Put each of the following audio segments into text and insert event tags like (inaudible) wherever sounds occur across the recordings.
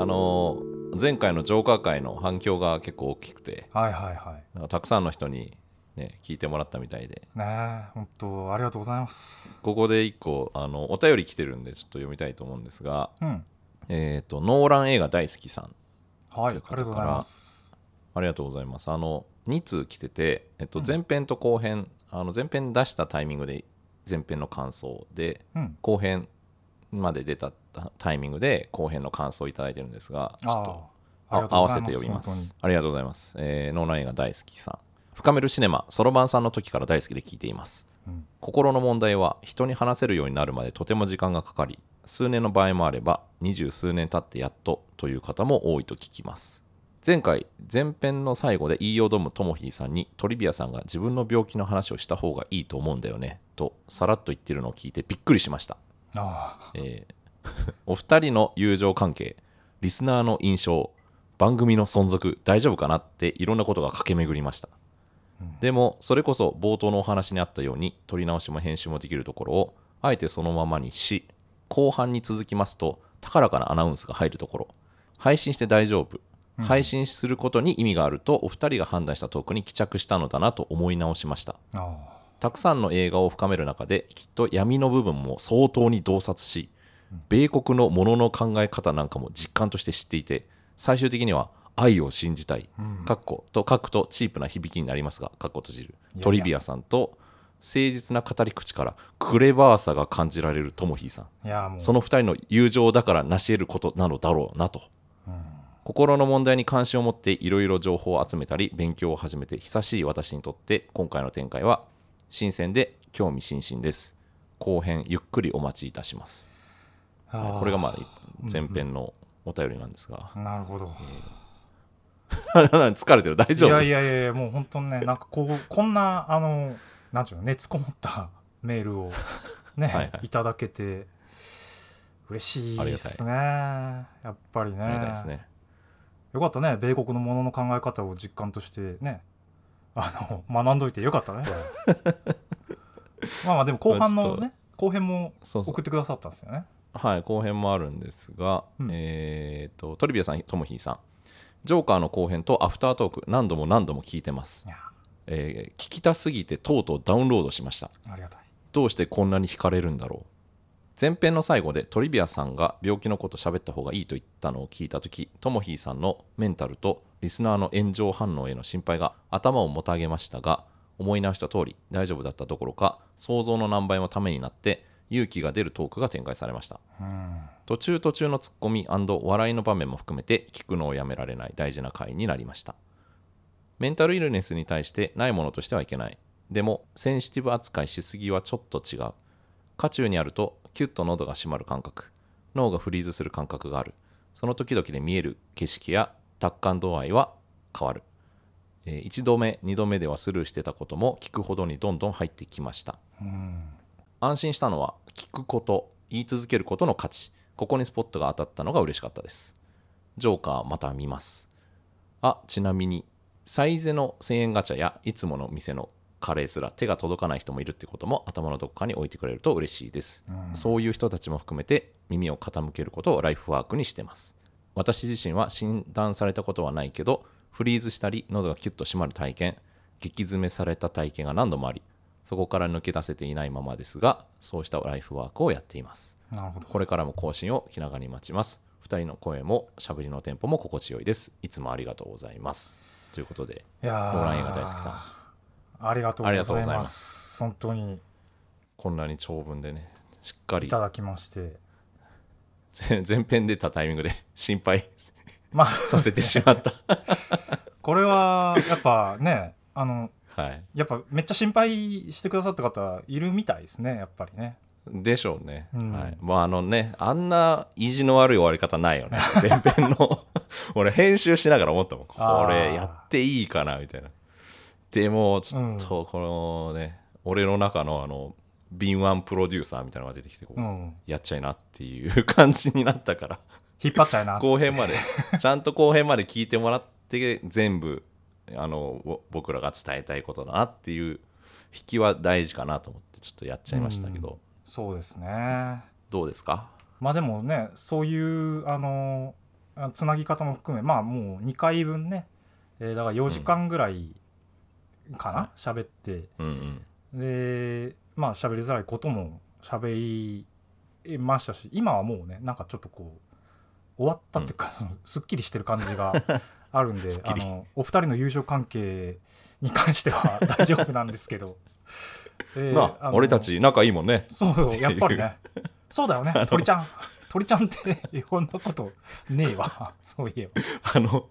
あの前回のジョーカー会の反響が結構大きくてはいはいはい。たくさんの人に、ね、聞いてもらったみたいで。本当ありがとうございます。ここで一個あのお便り来てるんでちょっと読みたいと思うんですが、うん。えー、とノーラン映画大好きさん。はいありがとうございます。ありがとうございます。あの2通来てて、えっとうん。前編と後編、あの前編出したタイミングで前編の感想でうん。後編まで出たタイミングで後編の感想をいただいてるんですがちょっと合わせて読みます。ありがとうございます、えーノーラン映画大好きさん。深めるシネマそろばんさんの時から大好きで聞いています。うん。心の問題は人に話せるようになるまでとても時間がかかり数年の場合もあれば二十数年経ってやっとという方も多いと聞きます。前回前編の最後で言いよどむともひーさんにトリビアさんが自分の病気の話をした方がいいと思うんだよねとさらっと言ってるのを聞いてびっくりしましたえー (laughs) お二人の友情関係リスナーの印象番組の存続大丈夫かなっていろんなことが駆け巡りました、うん。でもそれこそ冒頭のお話にあったように撮り直しも編集もできるところをあえてそのままにし後半に続きますと高らかなアナウンスが入るところ。配信して大丈夫。うん。配信することに意味があるとお二人が判断したトークに帰着したのだなと思い直しました。あたくさんの映画を深める中できっと闇の部分も相当に洞察し米国のものの考え方なんかも実感として知っていて最終的には愛を信じたいかっこと書くとチープな響きになりますがかっこ閉じる。トリビアさんと誠実な語り口からクレバーさが感じられるトモヒーさん。その二人の友情だから成し得ることなのだろうなと。うん。心の問題に関心を持っていろいろ情報を集めたり勉強を始めて久しい私にとって今回の展開は新鮮で興味津々です。後編ゆっくりお待ちいたします。これがまあ前編のお便りなんですが。なるほど。(laughs) 疲れてる。大丈夫？いやいやいやもう本当にねなんかこうこんなあのなんちゅうの熱こもった (laughs) メールをねはいはい。いただけて嬉しいですね。やっぱりね。ね。よかったね。米国のものの考え方を実感としてねあの学んどいてよかったね。(laughs) まあまあでも後半のね後編も送ってくださったんですよね。はい後編もあるんですが、うん。えっ、とトリビアさんともひーさん。ジョーカーの後編とアフタートーク何度も何度も聞いてます。えー聞きたすぎてとうとうダウンロードしました。ありがたい。どうしてこんなに惹かれるんだろう前編の最後でトリビアさんが病気のこと喋った方がいいと言ったのを聞いた時ともひーさんのメンタルとリスナーの炎上反応への心配が頭をもたげましたが思い直した通り大丈夫だったどころか想像の何倍もためになって勇気が出るトークが展開されました。うん途中途中のツッコミ笑いの場面も含めて聞くのをやめられない大事な回になりました。メンタルイルネスに対してないものとしてはいけない。でもセンシティブ扱いしすぎはちょっと違う。渦中にあるとキュッと喉が締まる感覚。脳がフリーズする感覚がある。その時々で見える景色や達観度合いは変わる、えー1度目2度目ではスルーしてたことも聞くほどにどんどん入ってきました。うん。安心したのは聞くこと言い続けることの価値。ここにスポットが当たったのが嬉しかったです。ジョーカーまた見ます。あちなみにサイゼの1000円ガチャやいつもの店のカレーすら手が届かない人もいるってことも頭のどこかに置いてくれると嬉しいです、うん。そういう人たちも含めて耳を傾けることをライフワークにしてます。私自身は診断されたことはないけどフリーズしたり喉がキュッと締まる体験激詰めされた体験が何度もありそこから抜け出せていないままですがそうしたライフワークをやっています。なるほど。これからも更新を気長に待ちます。2人の声も喋りのテンポも心地よいです。いつもありがとうございます。ということでいやー。ノーラン映画大好きさんありがとうございまます。本当に。こんなに長文でねしっかり。いただきまして。前前 (laughs) 編出たタイミングで (laughs) 心配。まあ。させてしまった。(laughs) これはやっぱねあのはい。やっぱめっちゃ心配してくださった方いるみたいですねやっぱりね。でしょうね、うん。はい、もうあのねあんな意地の悪い終わり方ないよね。前編の。俺編集しながら思ったもん。これやっていいかなみたいなでもちょっとこのね、俺の中のあの敏腕プロデューサーみたいなのが出てきてこう、うん。やっちゃいなっていう感じになったから。引っ張っちゃいな後編まで。ちゃんと後編まで聞いてもらって全部あのぼ僕らが伝えたいことだなっていう引きは大事かなと思ってちょっとやっちゃいましたけど、そうですね。どうですか？まあでもねそういうあのあつなぎ方も含めまあもう2回分ね、えーだから4時間ぐらいかな？喋、って。うんうん。でまあ喋りづらいことも喋りましたし今はもうねなんかちょっとこう終わったっていうか、そのすっきりしてる感じが (laughs) あるんであのお二人の友情関係に関しては (laughs) 大丈夫なんですけど、えーなあの俺たち仲いいもんね。そうやっぱりね。そうだよね鳥ちゃん鳥ちゃんってこんなことねえわ。(laughs) そういえば。あの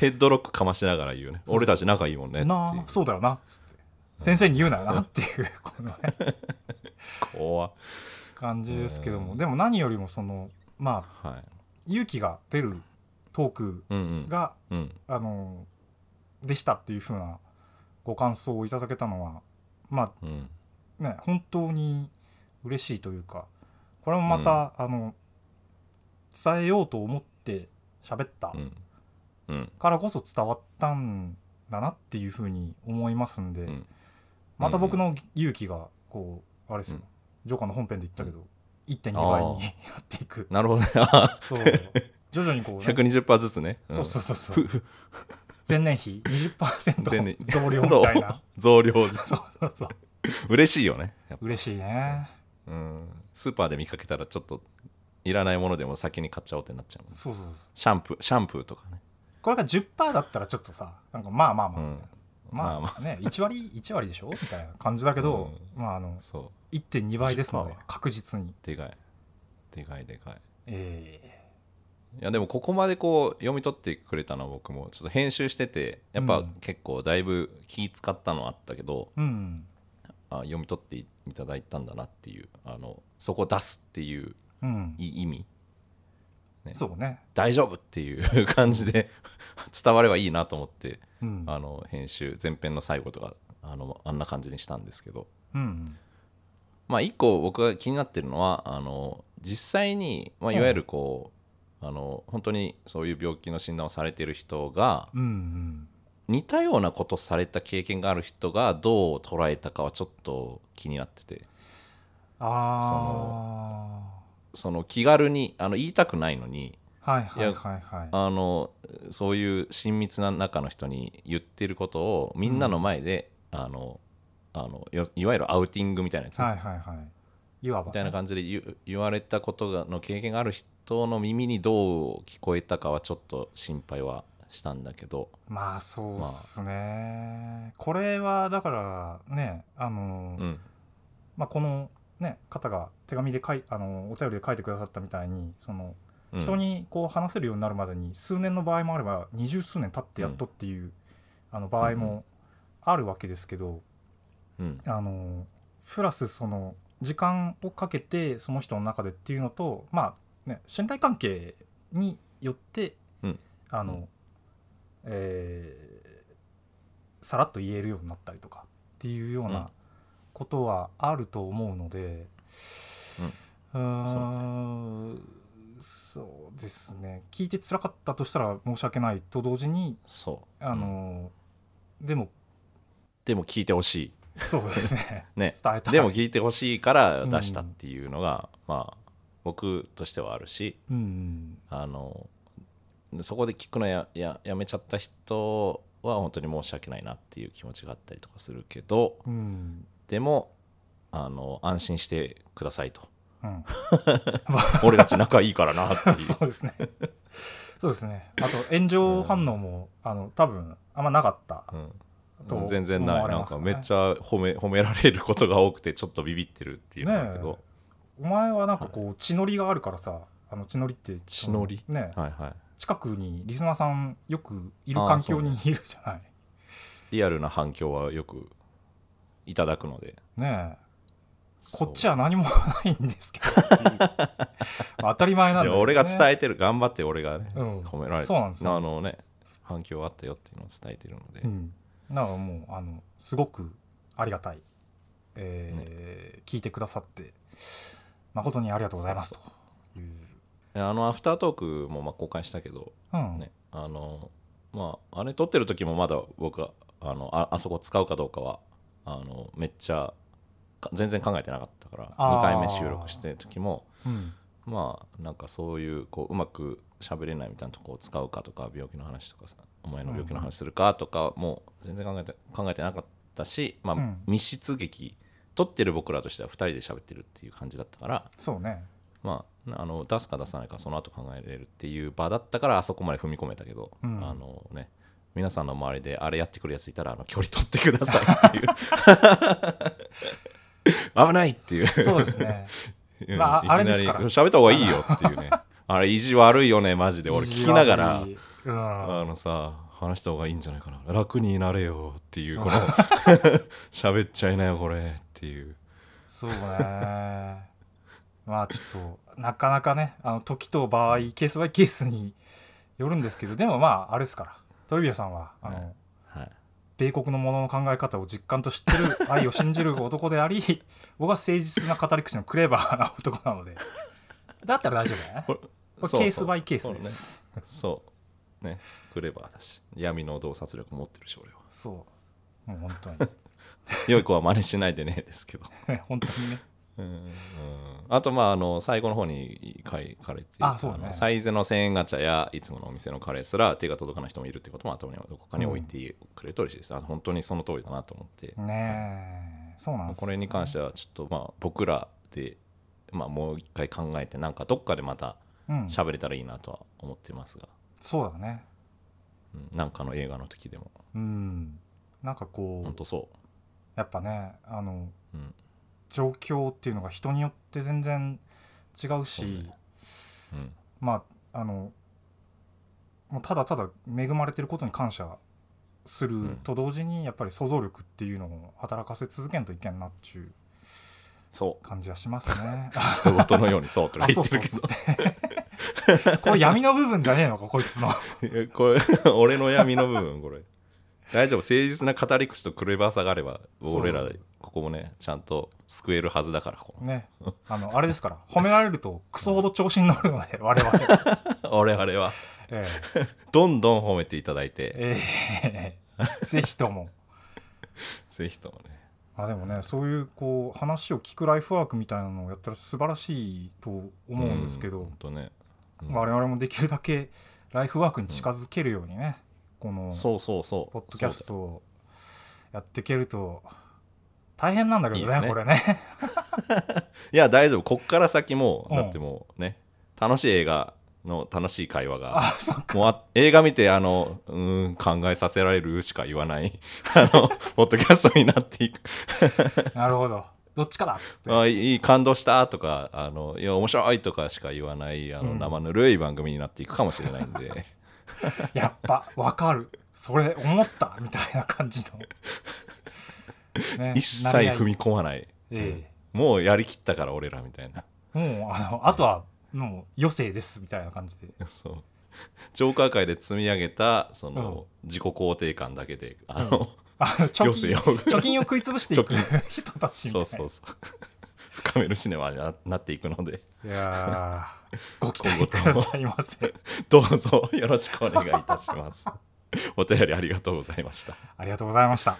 ヘッドロックかましながら言うね。俺たち仲いいもんねなあそうだよなっつって。先生に言うなよなっていうこのね (laughs) 怖感じですけども。でも何よりもそのまあはい。勇気が出るトークうんうん。が、うん。あのでしたっていう風なご感想をいただけたのはまうん。あね本当に嬉しいというかこれもまた、あの伝えようと思って喋ったからこそ伝わったんだなっていう風に思いますんで、うん。また僕の勇気がこうあれですよ、うん。ジョーカーの本編で言ったけど、1.2倍にやっていく。なるほどね。あ (laughs) そう。徐々にこう、(laughs) ね、120%ずつね。ん。そうそうそうそう。前年比。前年。20%増量みたいな。(laughs) 増量そうそうそう。嬉しいよね。嬉しいね。うん。スーパーで見かけたらちょっといらないものでも先に買っちゃおうってなっちゃうそうそうそう。シャンプーシャンプーとかね。これが10%だったらちょっとさなんかまあまあまあ、うん。まあ、まあまね1割1割でしょ？みたいな感じだけど、まああのそう。1.2倍ですので10%確実に。でかい。でかいでかい。えいやでもここまでこう読み取ってくれたのは僕もちょっと編集しててやっぱうん。結構だいぶ気使ったのあったけど、ーうん。あ読み取っていただいたんだなっていうあのそこ出すっていううん。い意味。ね。そうね。大丈夫っていう感じで (laughs) 伝わればいいなと思ってうん。あの編集前編の最後とかあのあんな感じにしたんですけど。うん。まあ一個僕が気になってるのはあの実際に、まあ、いわゆるこう、あの本当にそういう病気の診断をされている人がうんうん。似たようなことされた経験がある人がどう捉えたかはちょっと気になってて。あその気軽にあの言いたくないのにあはいはいはいはい。あのそういう親密な中の人に言ってることをみんなの前で、あのあのよいわゆるアウティングみたいなやつ、はいはいはい。いわばね、みたいな感じで言う言われたことがの経験がある人の耳にどう聞こえたかはちょっと心配はしたんだけど。まあそうっすね、これはだからねあの、うん。まあ、この、ね、方が手紙で書いあのお便りで書いてくださったみたいにそのうん。人にこう話せるようになるまでに数年の場合もあれば二十数年経ってやっとっていう、あの場合もあるわけですけど、うん。あのプラスその時間をかけてその人の中でっていうのとまあね信頼関係によって、うん。あの、うん。えーさらっと言えるようになったりとかっていうよううん。なことはあると思うのでうーんそうですね。聞いて辛かったとしたら申し訳ないと同時にそう。あうんの、でもでも聞いてほしい。そうですね。(laughs) ね。伝えたい。でも聞いてほしいから出したっていうのが、まあ僕としてはあるしうん。あのそこで聞くのやややめちゃった人は本当に申し訳ないなっていう気持ちがあったりとかするけどうんでもあの安心してくださいと。うん。(laughs) 俺たち仲いいからなっていう。(laughs) そうですね。そうですね。あと炎上反応も、あの多分あんまなかったとうん、全然ない、なんかめっちゃ褒め褒められることが多くてちょっとビビってるっていうのだけど、お前はなんかこう血のりがあるからさあの血のりって血のり？そねはいはい。近くにリスナーさんよくいる環境にいるじゃない。リアルな反響はよくいただくので。ねえ。こっちは何もないんですけど。(laughs) 当たり前なんだね。や俺が伝えてる頑張って俺がね、うん。褒められて。そうなんですよあのね反響あったよっていうのを伝えてるので、うん、だからもうあのすごくありがたい、えー聞いてくださって誠にありがとうございますと。いうあのアフタートークもまあ公開したけど、うん、ねあのまああれ撮ってる時もまだ僕はあのああそこ使うかどうかはあのめっちゃか全然考えてなかったからあー。2回目収録してる時もうん。まあなんかそういうこううまく喋れないみたいなとこを使うかとか病気の話とかさお前の病気の話するかとかもう全然考えて考えてなかったし、まあうん。密室劇撮ってる僕らとしては2人で喋ってるっていう感じだったからそうね。まあ、あの出すか出さないかその後考えれるっていう場だったからあそこまで踏み込めたけど、うん。あのね皆さんの周りであれやってくるやついたらあの距離取ってくださいっていう。(laughs) 危ないっていう。そうですね。うん。まああれですから。喋った方がいいよっていうね。(laughs) あれ意地悪いよねマジで。俺聞きながら。うん。あのさ話した方がいいんじゃないかな。楽になれよっていうこの (laughs) 喋っちゃいなよこれっていう。そうね。まあちょっとなかなかねあの時と場合ケースバイケースによるんですけどでもまああれですからトリビアさんはあの、はい。はい。米国のものの考え方を実感と知ってる愛を信じる男であり (laughs) 僕は誠実な語り口のクレバーな男なので。だったら大丈夫だね。(laughs) これケースバイケースです。そうね。クレバーだし闇の洞察力持ってるし俺は。そう。もう本当に。(laughs) 良い子は真似しないでねですけど。本当にねうんうんあとまああの最後の方に書かれてあそうだね。のサイズの1000円ガチャやいつものお店のカレーすら手が届かない人もいるってことも頭にはどこかに置いてくれると嬉しいです、あ本当にその通りだなと思って、ねえ。そうなんです。これに関してはちょっとまあ僕らで、まあ、もう一回考えてなんかどっかでまたうん喋れたらいいなとは思ってますが、そうだね。うん、なんかの映画の時でも。うん。なんかこう本当そやっぱねあのう、うん状況っていうのが人によって全然違うしね。うん、まああのもうただただ恵まれてることに感謝するん。と同時にやっぱり想像力っていうのを働かせ続けんといけんなっていうそう。感じはしますね。(laughs) 人事のようにそうとか言ってるけど。(laughs) これ闇の部分じゃねえのかこいつの。(laughs) これ俺の闇の部分これ大丈夫誠実な語り口とクレバーさがあれば俺らここもねちゃんと救えるはずだからここ。ね。あのあれですから。(laughs) 褒められるとクソほど調子に乗るので (laughs) 我々。俺あれは。え (laughs) どんどん褒めていただいて。ええ。えぜひとも。ぜひともね。あでもねそういうこう話を聞くライフワークみたいなのをやったら素晴らしいと思うんですけど、ほんとね。うん。我々もできるだけライフワークに近づけるようにね、このそうそうそう。ポッドキャストをやっていけると大変なんだけどねね。これね。(laughs) いや大丈夫。こっから先もうん。だってもうね楽しい映画の楽しい会話がもうあ映画見てあのうーん考えさせられるしか言わない (laughs) あのポッドキャストになっていく。(laughs) なるほど。どっちかだっつって。あいい感動したとかあのいや面白いとかしか言わないあの、うん。生ぬるい番組になっていくかもしれないんで (laughs) やっぱわかる。それ思ったみたいな感じの、(laughs) ね一切踏み込まない。えもうやりきったから俺らみたいな。えもうあのあとはもう余生ですみたいな感じで。(laughs) そう。ジョーカー界で積み上げたその、自己肯定感だけであの、あの貯金余生を貯金を食い潰していく貯人たちみたいな。そうそうそう深めるシネマにななっていくので。いやーご期待くださいませ。どうぞよろしくお願いいたします。(laughs) お便りありがとうございました。ありがとうございました。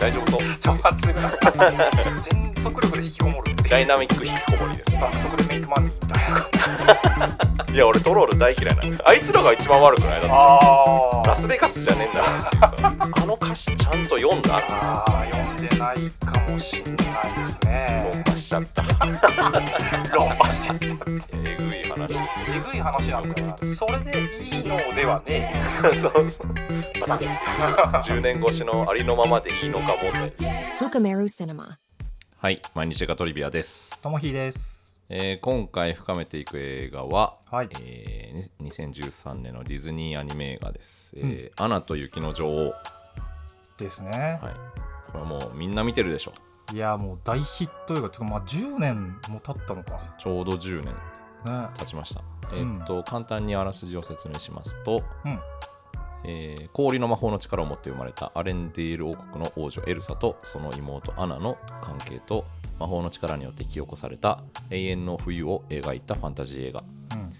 大丈夫そう。(laughs) 挑発全速力で引きこもるダイナミック引きこもりです。爆速でメイクマネーみたいな感じいや俺トロール大嫌いなんだ。あいつらが一番悪くない？だって。あラスベガスじゃねえんだ。(laughs) あの歌詞ちゃんと読んだ？あー読んでないかもしんないですね。論破しちゃった。(laughs) 論破しちゃったって。えぐい話。ですえぐい話なんだからそれでいいのではね (laughs) そうそう。バタン10年越しのありのままでいいのか問題です.はい毎日がトリビアです、ともひです。えー今回深めていく映画は、はい。えーに2013年のディズニーアニメ映画です「えーアナと雪の女王」ですね、はい、これはもうみんな見てるでしょ。い、やもう大ヒット映画てかまあ10年も経ったのか。ちょうど10年ね経ちました、えーっと簡単にあらすじを説明しますと、うんえー氷の魔法の力を持って生まれたアレンデール王国の王女エルサとその妹アナの関係と魔法の力によって引き起こされた永遠の冬を描いたファンタジー映画、うん。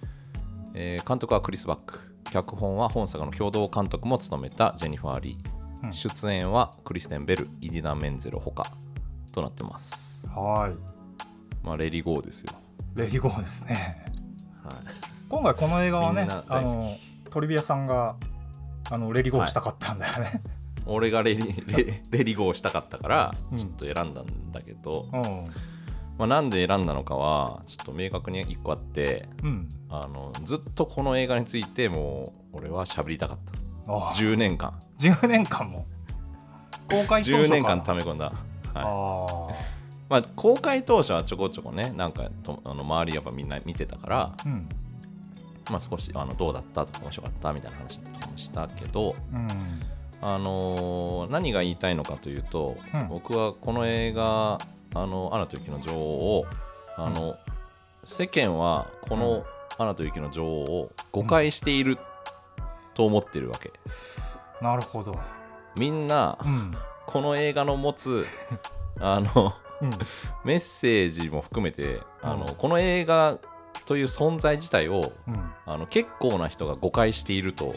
えー監督はクリス・バック。脚本は本作の共同監督も務めたジェニファー・リー、うん。出演はクリステン・ベルイディナ・メンゼロほか。となってます。はまあレリゴーですよ、レリゴーですね。はい、今回この映画はみねあのトリビアさんがあのレリゴーしたかったんだよね、俺がレリ (laughs) レレリゴーしたかったからうん。ちょっと選んだんだけど、うん。まあ、なんで選んだのかはちょっと明確に1個あってうん。あのずっとこの映画についてもう俺は喋りたかった。ああ。10年間。10年間も？公開当初10年間た溜め込んだ、はい。あ (laughs) まあ、公開当初はちょこちょこねなんかとあの周りやっぱみんな見てたから、あうんまあ、少しあのどうだったとか面白かったみたいな話とかもしたけど、うん。あのー何が言いたいのかというと、うん。僕はこの映画「あのアナと雪の女王を」あの世間はこの「アナと雪の女王」を誤解していると思ってるわけ。なるほど。みんなうん。この映画の持つ (laughs) あのうん。メッセージも含めてあの、うん。この映画という存在自体をうん。あの結構な人が誤解していると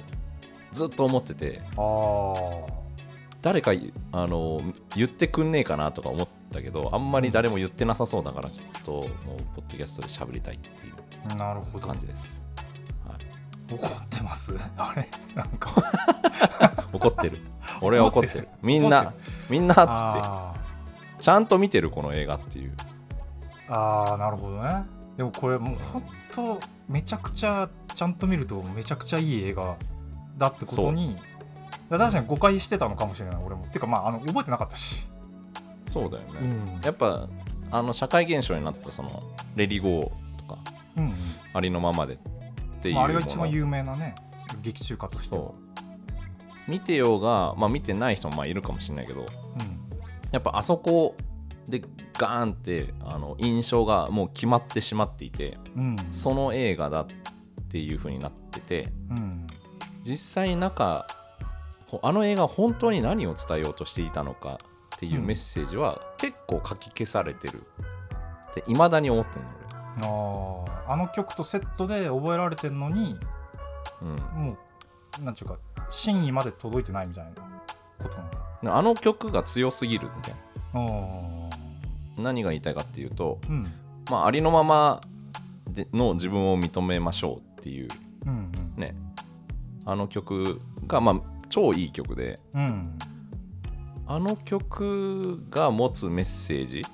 ずっと思ってて。ああ誰かあの言ってくんねえかなとか思ったけどあんまり誰も言ってなさそうだからちょっともうポッドキャストで喋りたいっていう感じです、はい、怒ってます？(laughs) あれ？なんか。(laughs) 怒ってる。俺は怒ってる。みんなみんなっつって。あちゃんと見てるこの映画っていう。ーあーなるほどねでもこれもうほんとめちゃくちゃちゃんと見るとめちゃくちゃいい映画だってことに確かに誤解してたのかもしれない俺も。てかまああの覚えてなかったし、そうだよね、うん。やっぱあの社会現象になったそのレディゴーとかうんありのままでっていうまあ、あれが一番有名なね劇中歌として見てようが、まあ、見てない人もまあいるかもしれないけどうん。やっぱあそこでガーンってあの印象がもう決まってしまっていてうん。その映画だっていう風になっててうん。実際中こうあの映画本当に何を伝えようとしていたのかっていうメッセージは結構書き消されてるっていまだに思ってんのあー。あの曲とセットで覚えられてるのに俺、うん、もうなんちゅうか真意まで届いてないみたいなことなの。あの曲が強すぎるみたいあな何が言いたいかっていうと、ーうん。まあ、ありのままでの自分を認めましょうっていううんね。あの曲がまあ超いい曲でうんうん。あの曲が持つメッセージ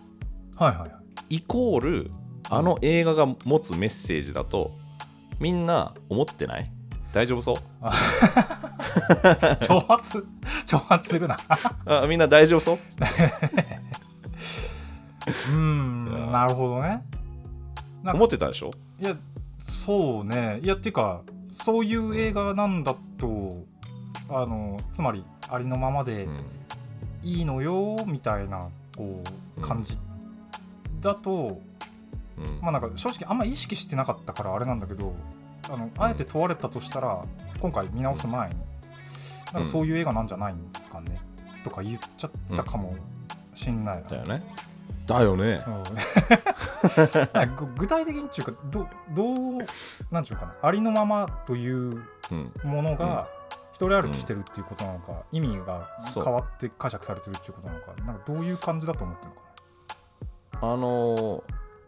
はいはいはい。イコールあの映画が持つメッセージだとみんな思ってない？大丈夫そう？(laughs) 挑発？挑発するな。(laughs) あみんな大丈夫そう？(laughs) うんなるほどね。なんか思ってたでしょ？いやそうね。いやっていうかそういう映画なんだとあのつまりありのままでうん。いいのよみたいなこう感じだと、うん。まあなんか正直あんま意識してなかったからあれなんだけどあのあえて問われたとしたら今回見直す前になんかそういう映画なんじゃないんですかね、とか言っちゃったかもしんない。な、だよねだよね。うん。(laughs) ぐ具体的にっていうかどどうなんていうかな。ありのままといううん。ものが一人歩きしてるっていうことなのか、意味が変わって解釈されてるっていうことなのかなんかどういう感じだと思ってるのかあのー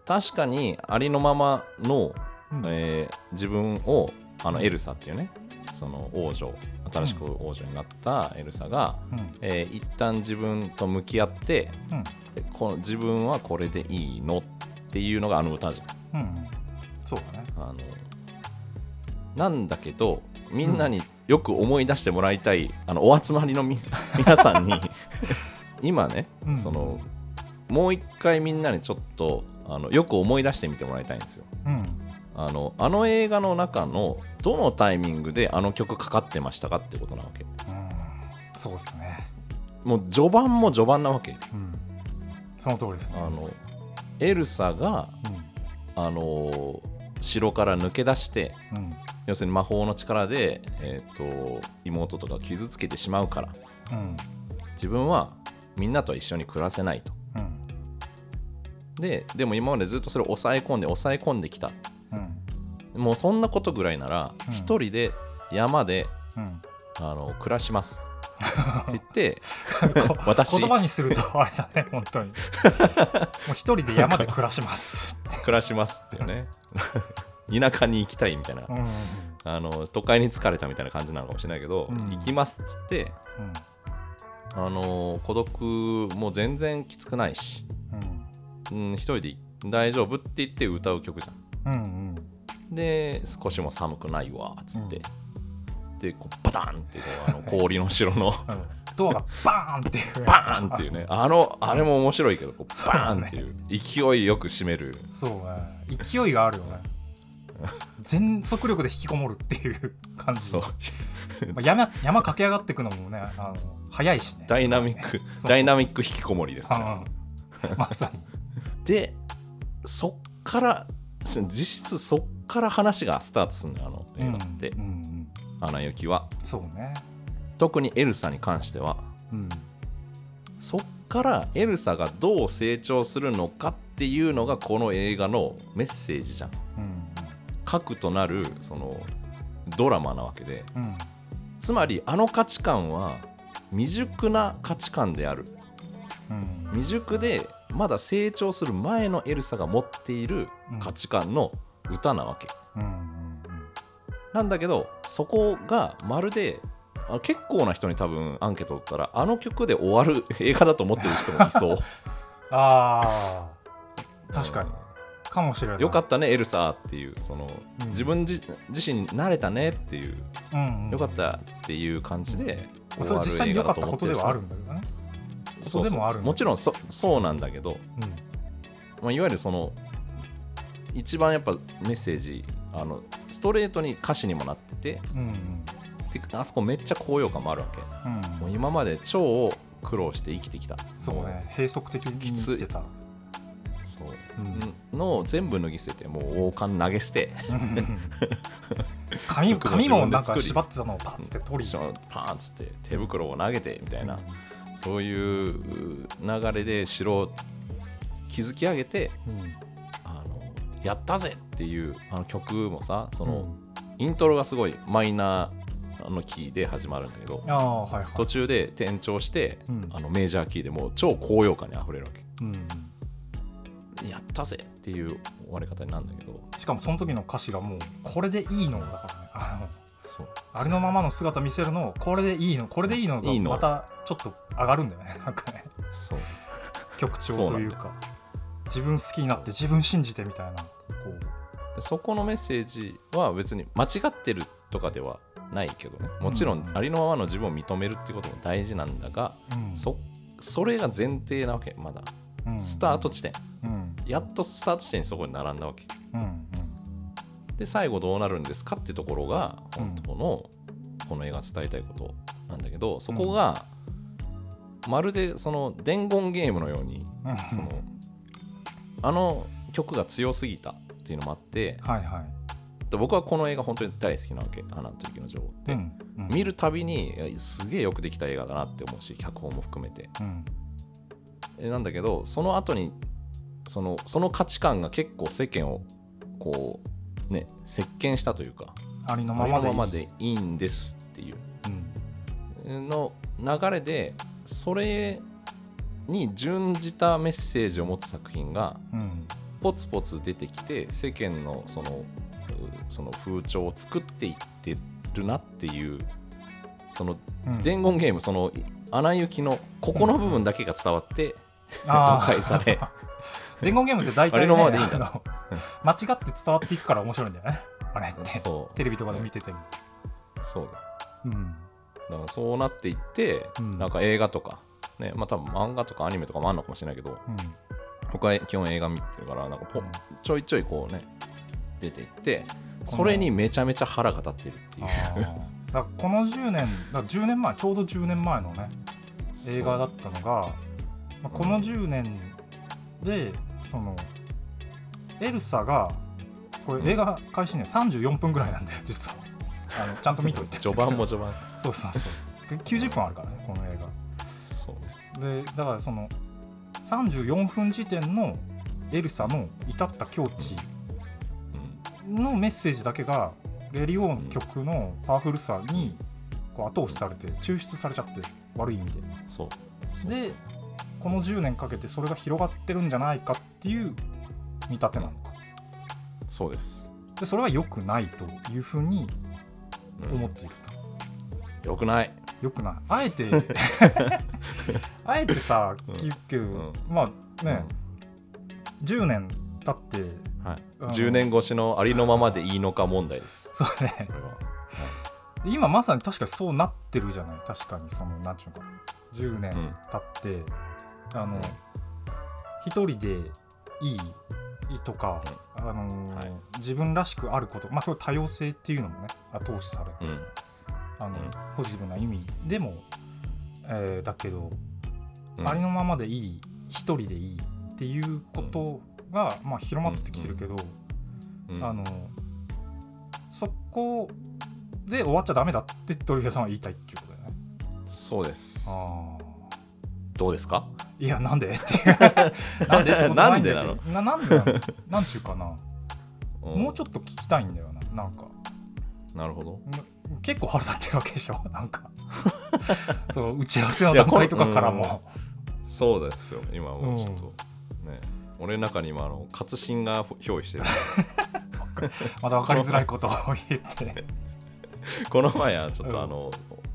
確かにありのままの、な、うん。えー自分をあのエルサっていうねその王女新しく王女になったエルサが、うん。えー一旦自分と向き合ってうん。えこの自分はこれでいいのっていうのがあの歌じゃんうんうん。そうだね。あのなんだけどみんなによく思い出してもらいたい、あのお集まりのみ (laughs) 皆さんに (laughs) 今ね、うん。そのもう一回みんなにちょっとあのよく思い出してみてもらいたいんですよ。うんあのあの映画の中のどのタイミングであの曲かかってましたかってことなわけ。うん。そうですね。もう序盤も序盤なわけ。うん。その通りですね。あのエルサがあの城から抜け出してうん。うん要するに魔法の力で、えー、と妹とか傷つけてしまうからうん。自分はみんなとは一緒に暮らせないと。うん。ででも今までずっとそれを抑え込んで抑え込んできたうん。もうそんなことぐらいならうん。一人で山でうん。あの暮らします。(laughs) って言ってこ (laughs) 私。言葉にするとあれだね本当に。(laughs) もう一人で山で暮らします。暮らしますっていうね。田舎に行きたいみたいな。うんうんあの都会に疲れたみたいな感じなのかもしれないけど、うん。行きますっつってあの孤独も全然きつくないし、うん。うんうん、一人で大丈夫って言って歌う曲じゃんうんうん。で少しも寒くないわっつって、でこうバタンってこうあの氷の城の。うんドアがバーンっていう。バーンっていうね。あのあれも面白いけどこうバーンっていう勢いよく締める。そうね。勢いがあるよね。全速力で引きこもるっていう感じ。そう。まあ、山山駆け上がっていくのもねあの早いしね。ダイナミックそう。ダイナミック引きこもりですね。うん。まさに。(laughs) でそっから実質そっから話がスタートするのよあの映画って。うん、うんうん「アナ雪」は。そうね。特にエルサに関しては。うん。そっからエルサがどう成長するのかっていうのがこの映画のメッセージじゃんうん。核となるそのドラマなわけで。うん。つまりあの価値観は未熟な価値観である。うん。未熟でまだ成長する前のエルサが持っている価値観の歌なわけ、なんだけどそこがまるであ結構な人に多分アンケート取ったらあの曲で終わる映画だと思ってる人もいそう。(laughs) あー確かに。かもしれない。よかったねエルサっていうその、うん。自分自自身に慣れたねっていう、うんうん。よかったっていう感じでまあそれ実際に良かったことではあるんだけどねそうでもあるもちろんそそうなんだけど、まあ、いわゆるその一番やっぱメッセージあのストレートに歌詞にもなっててうんうん。であそこめっちゃ高揚感もあるわけ。うん。もう今まで超苦労して生きてきた。そうね。閉塞的に生きてたそう、うん。のを全部脱ぎ捨ててもう王冠投げ捨て。(laughs) 髪髪もなんか縛ってたのをパッつって取り。パーンっつって手袋を投げてみたいな、そういう流れで城を築き上げてあのやったぜっていうあの曲もさその、うん。イントロがすごいマイナーのキーで始まるんだけどはいはい。途中で転調して、うん。あのメジャーキーでもう超高揚感にあふれるわうんけやったぜ。っていう終わり方になるんだけど。しかもその時の歌詞がもうこれでいいのだからね。そう。ありのままの姿見せるのをこれでいいのこれでいいのがまたちょっと上がるんだよね。(laughs) なんかね。そう。曲調というか。自分好きになって自分信じてみたいなこでそこのメッセージは別に間違ってるとかではないけどね。もちろんうん。ありのままの自分を認めるってことも大事なんだが、う、うん。そそれが前提なわけまだ。うんスタート地点、うん。やっとスタート地点にそこに並んだわけ。で最後どうなるんですかってところがうん。本当のこの映画伝えたいことなんだけどそこがまるでその伝言ゲームのようにうん。そのあの曲が強すぎたっていうのもあってはいはい。で僕はこの映画本当に大好きなわけ「アナと雪の女王」って、うん。うん。見るたびにすげえよくできた映画だなって思うし脚本も含めて。うん。えなんだけどその後にそのその価値観が結構世間をこうね席巻したというかありのままでいい。んですっていう。うん。の流れでそれに準じたメッセージを持つ作品がうん。ポツポツ出てきて世間のそのうその風潮を作っていってるなっていうそのうん。伝言ゲームそのいアナ雪のここの部分だけが伝わってあ破壊され。伝言ゲームって大体、ね、ありのままでいいんだ。あの間違って伝わっていくから面白いんだよね。(laughs) あれって。そう。テレビとかで見てても。そうだ。うん。だからそうなっていって、うん。なんか映画とかねまあ多分漫画とかアニメとかもあるのかもしれないけどうん。僕は基本映画見てるからなんかポうん。ちょいちょいこうね出ていってそれにめちゃめちゃ腹が立ってるっていう。だこの10年だから10年前ちょうど10年前のね (laughs) 映画だったのが、まあ、この10年でそのエルサがこれ映画開始ね34分ぐらいなんだよ実は。あのちゃんと見といて。序盤も序盤。そうそうそう。90分あるからねこの映そう。ね画でだからその34分時点のエルサの至った境地のメッセージだけがレリオーン曲のパワフルさにこう後押しされて抽出されちゃって悪い意味で。そうそう。でこの10年かけてそれが広がってるんじゃないかっていう見立てなのか。そうです、でそれは良くないというふうにうん。思っていると、よくない。良くない。あえて (laughs) あえてさうん。聞くけど、うん。まあね、10年経ってはい、あの10年越しのありのままでいいのか問題です。そうね。これは。今まさに確かにそうなってるじゃない。確かにそのなんていうのかな。10年うん経って、あのうん。一人でいいとか、あのーはい。自分らしくあることまあそれ多様性っていうのもね後押しされて、うん。あのうん。ポジティブな意味でも、えーだけど、うん。ありのままでいい一人でいいっていうことが、まあ、広まってきてるけど、うん。あのそこで終わっちゃダメだって鳥平さんは言いたいっていうことだよね。そうです。あどうですか？ーいやなんで？っていう。(laughs) なんで？ってことないんだけどなんななんでなの？なんちゅうかな、うん。もうちょっと聞きたいんだよななんか。なるほど。ん結構腹立ってるわけでしょ？(laughs) なんか。(laughs) そう打ち合わせの段階とかからも。そうですよ今もうちょっと、ね。俺の中に今あの活心が憑依してる。まだ分かりづらいことを言って。この前はちょっうんとあの、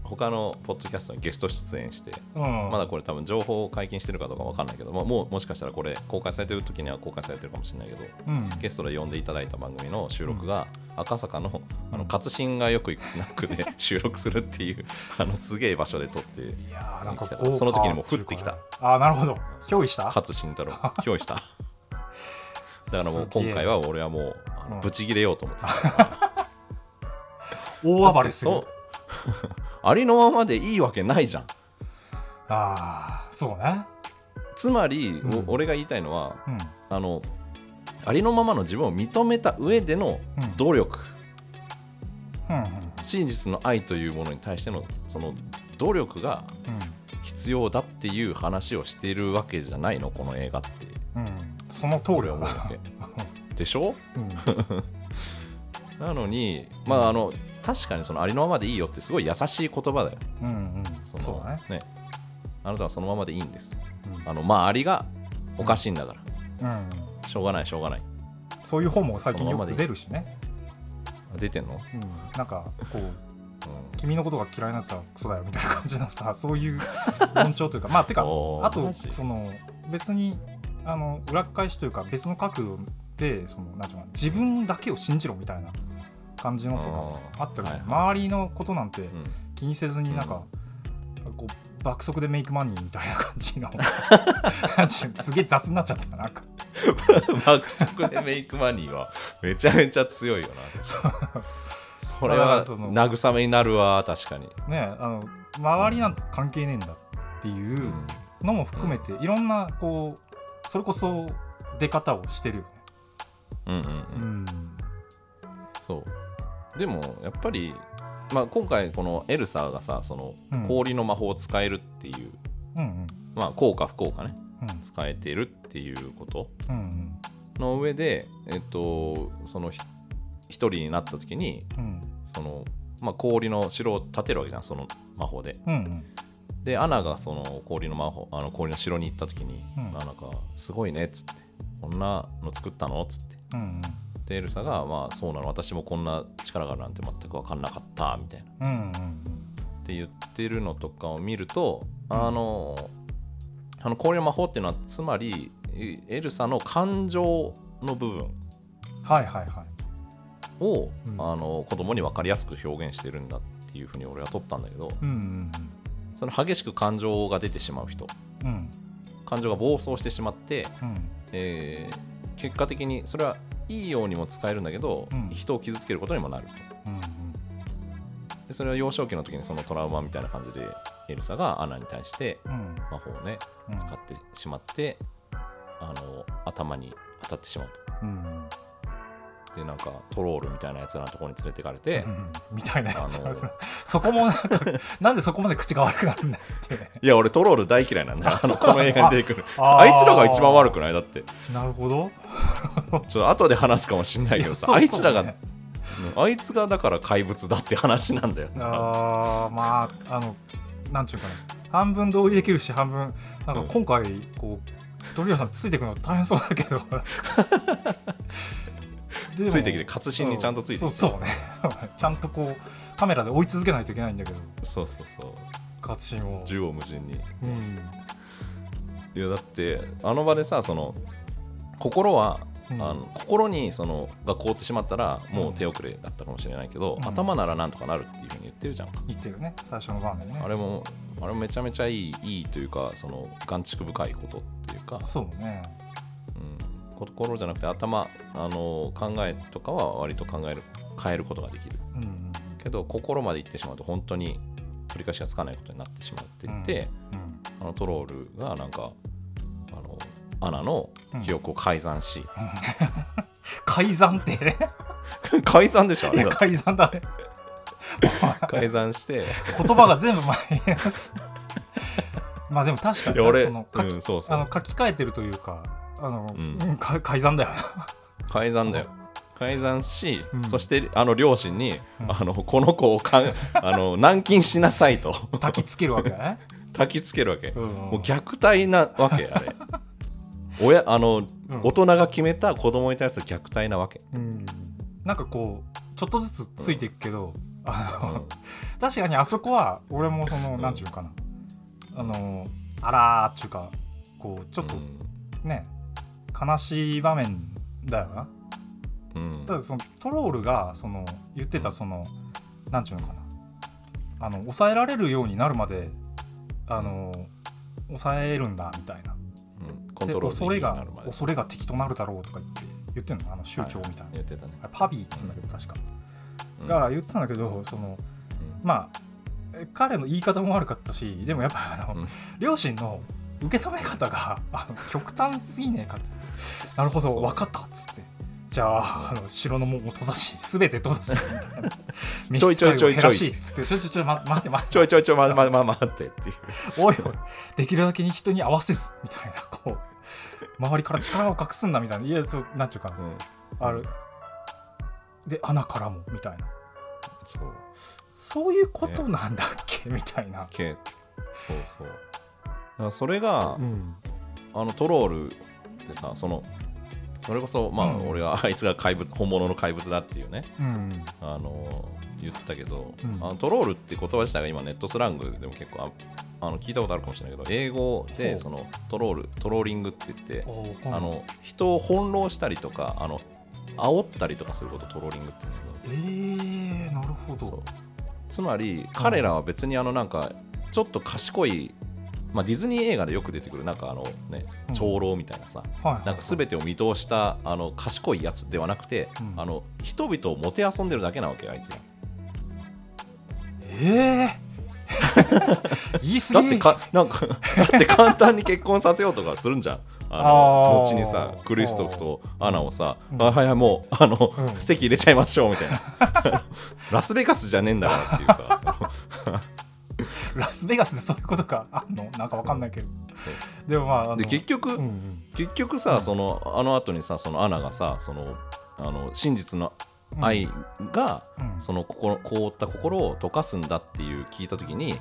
他のポッドキャストにゲスト出演して、うん。まだこれ多分情報を解禁してるかどうかわかんないけど、まあ、もうもしかしたらこれ公開されてる時には公開されてるかもしれないけどうん。ゲストで呼んでいただいた番組の収録が赤坂のあうん。の活心がよく行くスナックで (laughs) 収録するっていうあのすげえ場所で撮っていやーなんかその時にも降ってきた。ああなるほど。憑依した？勝慎太郎。(laughs) 憑依した。だからもう今回は俺はもうあうん。のブチギレようと思って (laughs) 大暴れする。そうありのままでいいわけないじゃん。ああそうね。つまり、うん。お俺が言いたいのはうん。あのありのままの自分を認めた上でのうん。努力、うんうん。真実の愛というものに対してのその努力が必要だっていう話をしているわけじゃないのこの映画って。うん。うんその通りだでしょ？うん。(laughs) なのにまああの確かにそのありのままでいいよってすごい優しい言葉だようんうん。そのそうだね。あなたはそのままでいいんです。うん。あのまあありがおかしいんだから、うんしょうがないしょうがない。そういう本も最近よく出るしね。出てんの、うん。なんかこううん。君のことが嫌いなやつはクソだよみたいな感じのさ (laughs) そういう論調というか。まあてかあとその別にあの裏返しというか別の角度でそのなんていうの自分だけを信じろみたいな感じのとかあったり、はいはい。周りのことなんてうん。気にせずになんか、こう爆速でメイクマニーみたいな感じの。(laughs) すげえ雑になっちゃったなんか。(laughs) 爆速でメイクマニーはめちゃめちゃ強いよな。それはその慰めになるわ確かに、ねあの周りなんて関係ねえんだっていうのも含めていろんなこうそれこそ出方をしてるよね。うんうんうん。うん。そうでもやっぱり、まあ、今回このエルサがさそのうん。氷の魔法を使えるっていう、うんまあ効果不効果ねうん。使えてるっていうことの上でえっとそのひ一人になった時にうん。その、まあ、氷の城を建てるわけじゃんその魔法で。うんうん。でアナがその氷の魔法あの氷の城に行った時に、うん。あなんかすごいねっつってこんなの作ったの？っつって。うんでエルサがまあそうなの。私もこんな力があるなんて全く分かんなかったみたいな。うんうんって言ってるのとかを見るとあのあの氷の魔法っていうのはつまりえエルサの感情の部分。はいはいはい。を、うん。あの子供に分かりやすく表現してるんだっていうふうに俺は取ったんだけどうんうんその激しく感情が出てしまう人。うんうん。感情が暴走してしまって、うん。えー結果的にそれはいいようにも使えるんだけど、うん。人を傷つけることにもなると。うんでそれは幼少期の時にそのトラウマみたいな感じでエルサがアナに対してうん。魔法をねうん。使ってしまって、あの頭に当たってしまううんとでなんかトロールみたいなやつらのところに連れてかれて、うんみたいなやつ。あのそこもなんか (laughs) なんでそこまで口が悪くなるんだよって。いや俺トロール大嫌いなんだあのこの映画に出てくるああいつらが一番悪くない？だって。なるほど。ちょっと後で話すかもしんないけどさそうあいつらがあいつがだから怪物だって話なんだよあーまああのなんていうかな。半分同意できるし半分なんか今回こう鳥谷さんついていくの大変そうだけどついてきて活心にちゃんとついてきて。そうね (laughs) ちゃんとこうカメラで追い続けないといけないんだけど。そうそうそう。活心を。縦横無尽に。うん。いやだってあの場でさその心は、うん。あの心にそのが凍ってしまったらもう手遅れだったかもしれないけど、うん。頭ならなんとかなるっていうふうに言ってるじゃん。か、言ってるね。最初の場面ね。あれもあれもめちゃめちゃいいいいというかその眼蓄深いことっていうか、そうね。うん、心じゃなくて頭あの考えとかは割と考える変えることができる。うんうんけど心まで行ってしまうと本当に取り返しがつかないことになってしまうって言って、うんあのトロールがなんかあのアナの記憶を改ざんし、(laughs) 改ざんって？(laughs) 改ざんでしょあれだ改ざんだね。(laughs) 改ざんして。言葉が全部マイナスまあでも確かに俺その書き,、うんそうそう。あの書き換えてるというかあの、うん。改ざんだよ。改ざんだよ。改ざんし、うん。そしてあの両親に、うん。あのこの子をか (laughs) あの軟禁しなさいと。焚きつけるわけだね、(laughs) 焚きつけるわけ、うん。もう虐待なわけあれ。(laughs) 親あの、うん。大人が決めた子供に対する虐待なわけ、うん、なんかこうちょっとずつついていくけど、あのうん。確かにあそこは俺もその、うん。なんていうかな。あのあらーっていうかこうちょっとうん。ね、悲しい場面だよな。うん。ただそのトロールがその言ってたその、なんていうのかな。あの抑えられるようになるまであの抑えるんだみたいな。うん。コンでトロール恐れが恐れが敵となるだろうとか言って言ってんのあの州長みたいな、言ってたね、パビーっつうんだけど確か、うん。が言ってたんだけどそのまあえ彼の言い方も悪かったしでもやっぱあの、うん。両親の受け止め方があの極端すぎねえかっつって。なるほど分かったっつって。じゃああの城の門を閉ざし全て閉ざし。みたいなちょいちょいちょいちょい。ちょいちょいちょいま待って。待ってちょいちょいちょいままま待って。っていうおいおいできるだけに人に合わせずみたいなこう周りから力を隠すんだみたいな。いやそうなんていうかな。ある。で穴からもみたいな。そう。そういうことなんだっけ、みたいな、けそうそう。だからそれが、ん、あのトロールでさそのそれこそまあ、うん。俺はあいつが怪物本物の怪物だっていうねうん。あの言ったけど、うん。あのトロールって言葉自体が今ネットスラングでも結構ああの聞いたことあるかもしれないけど英語でそのトロールトローリングって言ってあの人を翻弄したりとかあの煽ったりとかすることをトローリングって言うんだけどえー、なるほど。つまり彼らは別にあのなんかちょっと賢い、まあ、ディズニー映画でよく出てくるなんかあのねうん。長老みたいなさ、はいはいなんか全てを見通したあの賢いやつではなくて、うん。あの人々をもてあそんでるだけなわけよあいつらえー、(laughs) 言い過ぎ。だってかなんかだって簡単に結婚させようとかするんじゃん。あの後にさクリストフとアナをさ「うん。あはいはいもうあの、うん。席入れちゃいましょう」みたいな。ラスベガスじゃねえんだからっていうさラスベガスでそういうことかあんの？なんかわかんないけど。でもまあで結局、うんうん。結局さ、うん。そのあの後にさそのアナがさそのあの真実の愛が、うん。その心凍った心を溶かすんだっていう聞いた時に、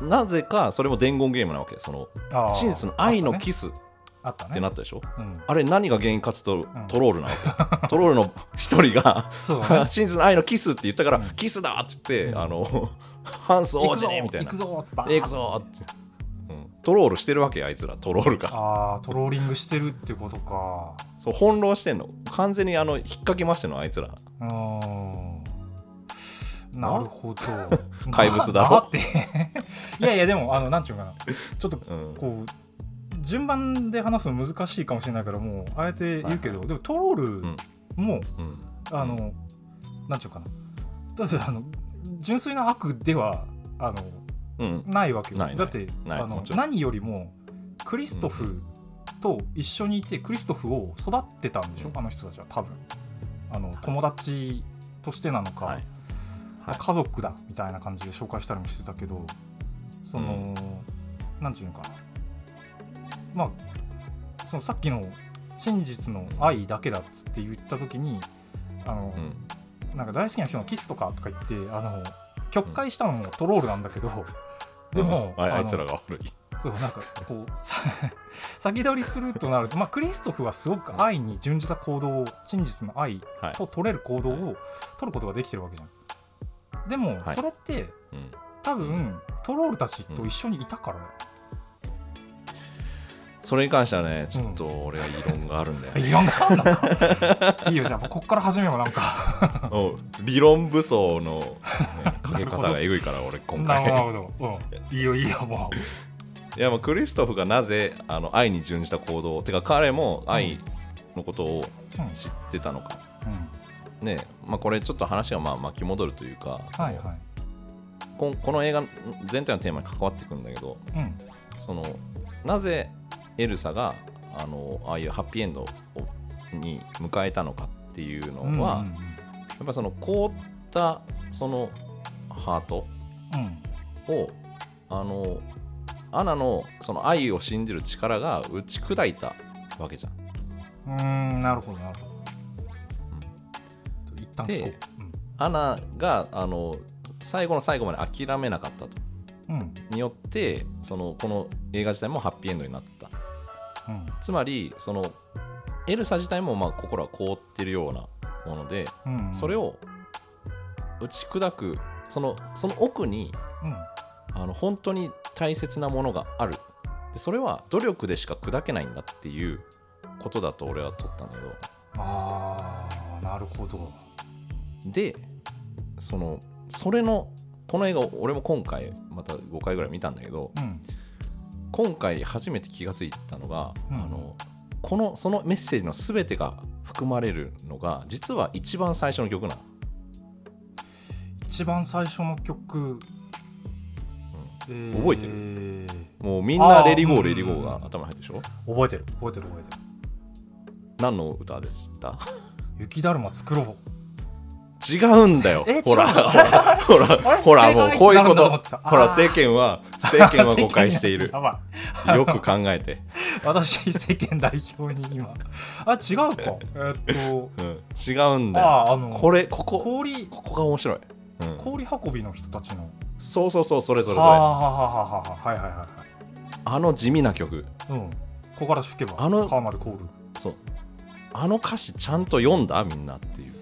うんなぜかそれも伝言ゲームなわけ。その真実の愛のキスっあったね。てなったでしょ、うん。あれ何が原因かつとトロールなわけ、トロールの一人がね。(laughs) 真実の愛のキスって言ったから、うん。キスだっつって、うん。あのハンス王子みたいな。行くぞ行くぞって、うん。トロールしてるわけよあいつら。トロールが。ああトローリングしてるってことか。そう翻弄してんの。完全にあの引っ掛けましてんのあいつら。うー。んなるほど。(laughs) 怪物だろ。なって。(laughs) いやいやでもあのなんていうのかな。ちょっとうん。こう順番で話すの難しいかもしれないからもうあえて言うけど、でもトロールも、うん。あのなんていうかな。だってあの純粋な悪ではあのうん。ないわけよ。だってあの何よりもクリストフと一緒にいてクリストフを育ってたんでしょ、うん。あの人たちは多分。あの、い。友達としてなのか、はい。まあ家族だみたいな感じで紹介したりもしてたけどその、なんていうのかな。まあそのさっきの真実の愛だけだっつって言った時にあの、うんなんか大好きな人のキスとかとか言ってあの曲解したのもトロールなんだけど、でも、うん。ああいのつらが悪い。そうなんかこうさ (laughs) 先取りするとなると、まあ、クリストフはすごく愛に準じた行動を真実の愛はい、と取れる行動を取ることができてるわけじゃん。でもはい。それってうん、多分トロールたちと一緒にいたからそれに関してはねちょっと俺は異論があるんだよね、いやなんだか。いいよじゃあこっから始めようなんか。(laughs) うん理論武装の、ね、かけ方がえぐいから俺今 (laughs) なる回ほど、うん、いいよいいよもいやまあクリストフがなぜあの愛に準じた行動てか彼も愛のことを知ってたのか、うん、ねまあ、これちょっと話がまあ巻き戻るというか、はいはい。こんこの映画全体のテーマに関わってくるんだけどうん。そのなぜエルサがあのああいうハッピーエンドをに迎えたのかっていうのは、うんやっぱその凍ったそのハートうん。うんをあのアナのその愛を信じる力が打ち砕いたわけじゃん。うーんなるほどなるほど、一旦でそこアナがあの最後の最後まで諦めなかったと。うんうん。によってそのこの映画自体もハッピーエンドになったうん。つまりそのエルサ自体もまあ心は凍ってるようなものでうんそれを打ち砕くそのその奥にうん。あの本当に大切なものがある。でそれは努力でしか砕けないんだっていうことだと俺は取ったんだけど。ああなるほど。でそのそれのこの映画を俺も今回また5回ぐらい見たんだけどうん今回初めて気がついたのが、うん。あのこのそのメッセージの全てが含まれるのが実は一番最初の曲なの、一番最初の曲、えー。覚えてる？もうみんな「あーレディゴーうんレディゴー」が頭に入ってるでしょ？覚えてる覚えてる覚えてる。何の歌でした？(laughs) 雪だるま作ろう違うんだよ。えほらほらほらほらもうこういうことほらあー。世間は世間は (laughs) 誤解している。よく考えて、い (laughs) 私世間代表に今。あ違うか。えーっと。うん、違うんだよ。これここ氷。ここが面白い、うん、氷運びの人たちの。そうそうそうそれそれそれ。はあははいはいはいはい。あの地味な曲。うん。ここから吹けばあの川まで凍るそう。あの歌詞ちゃんと読んだ？みんなっていう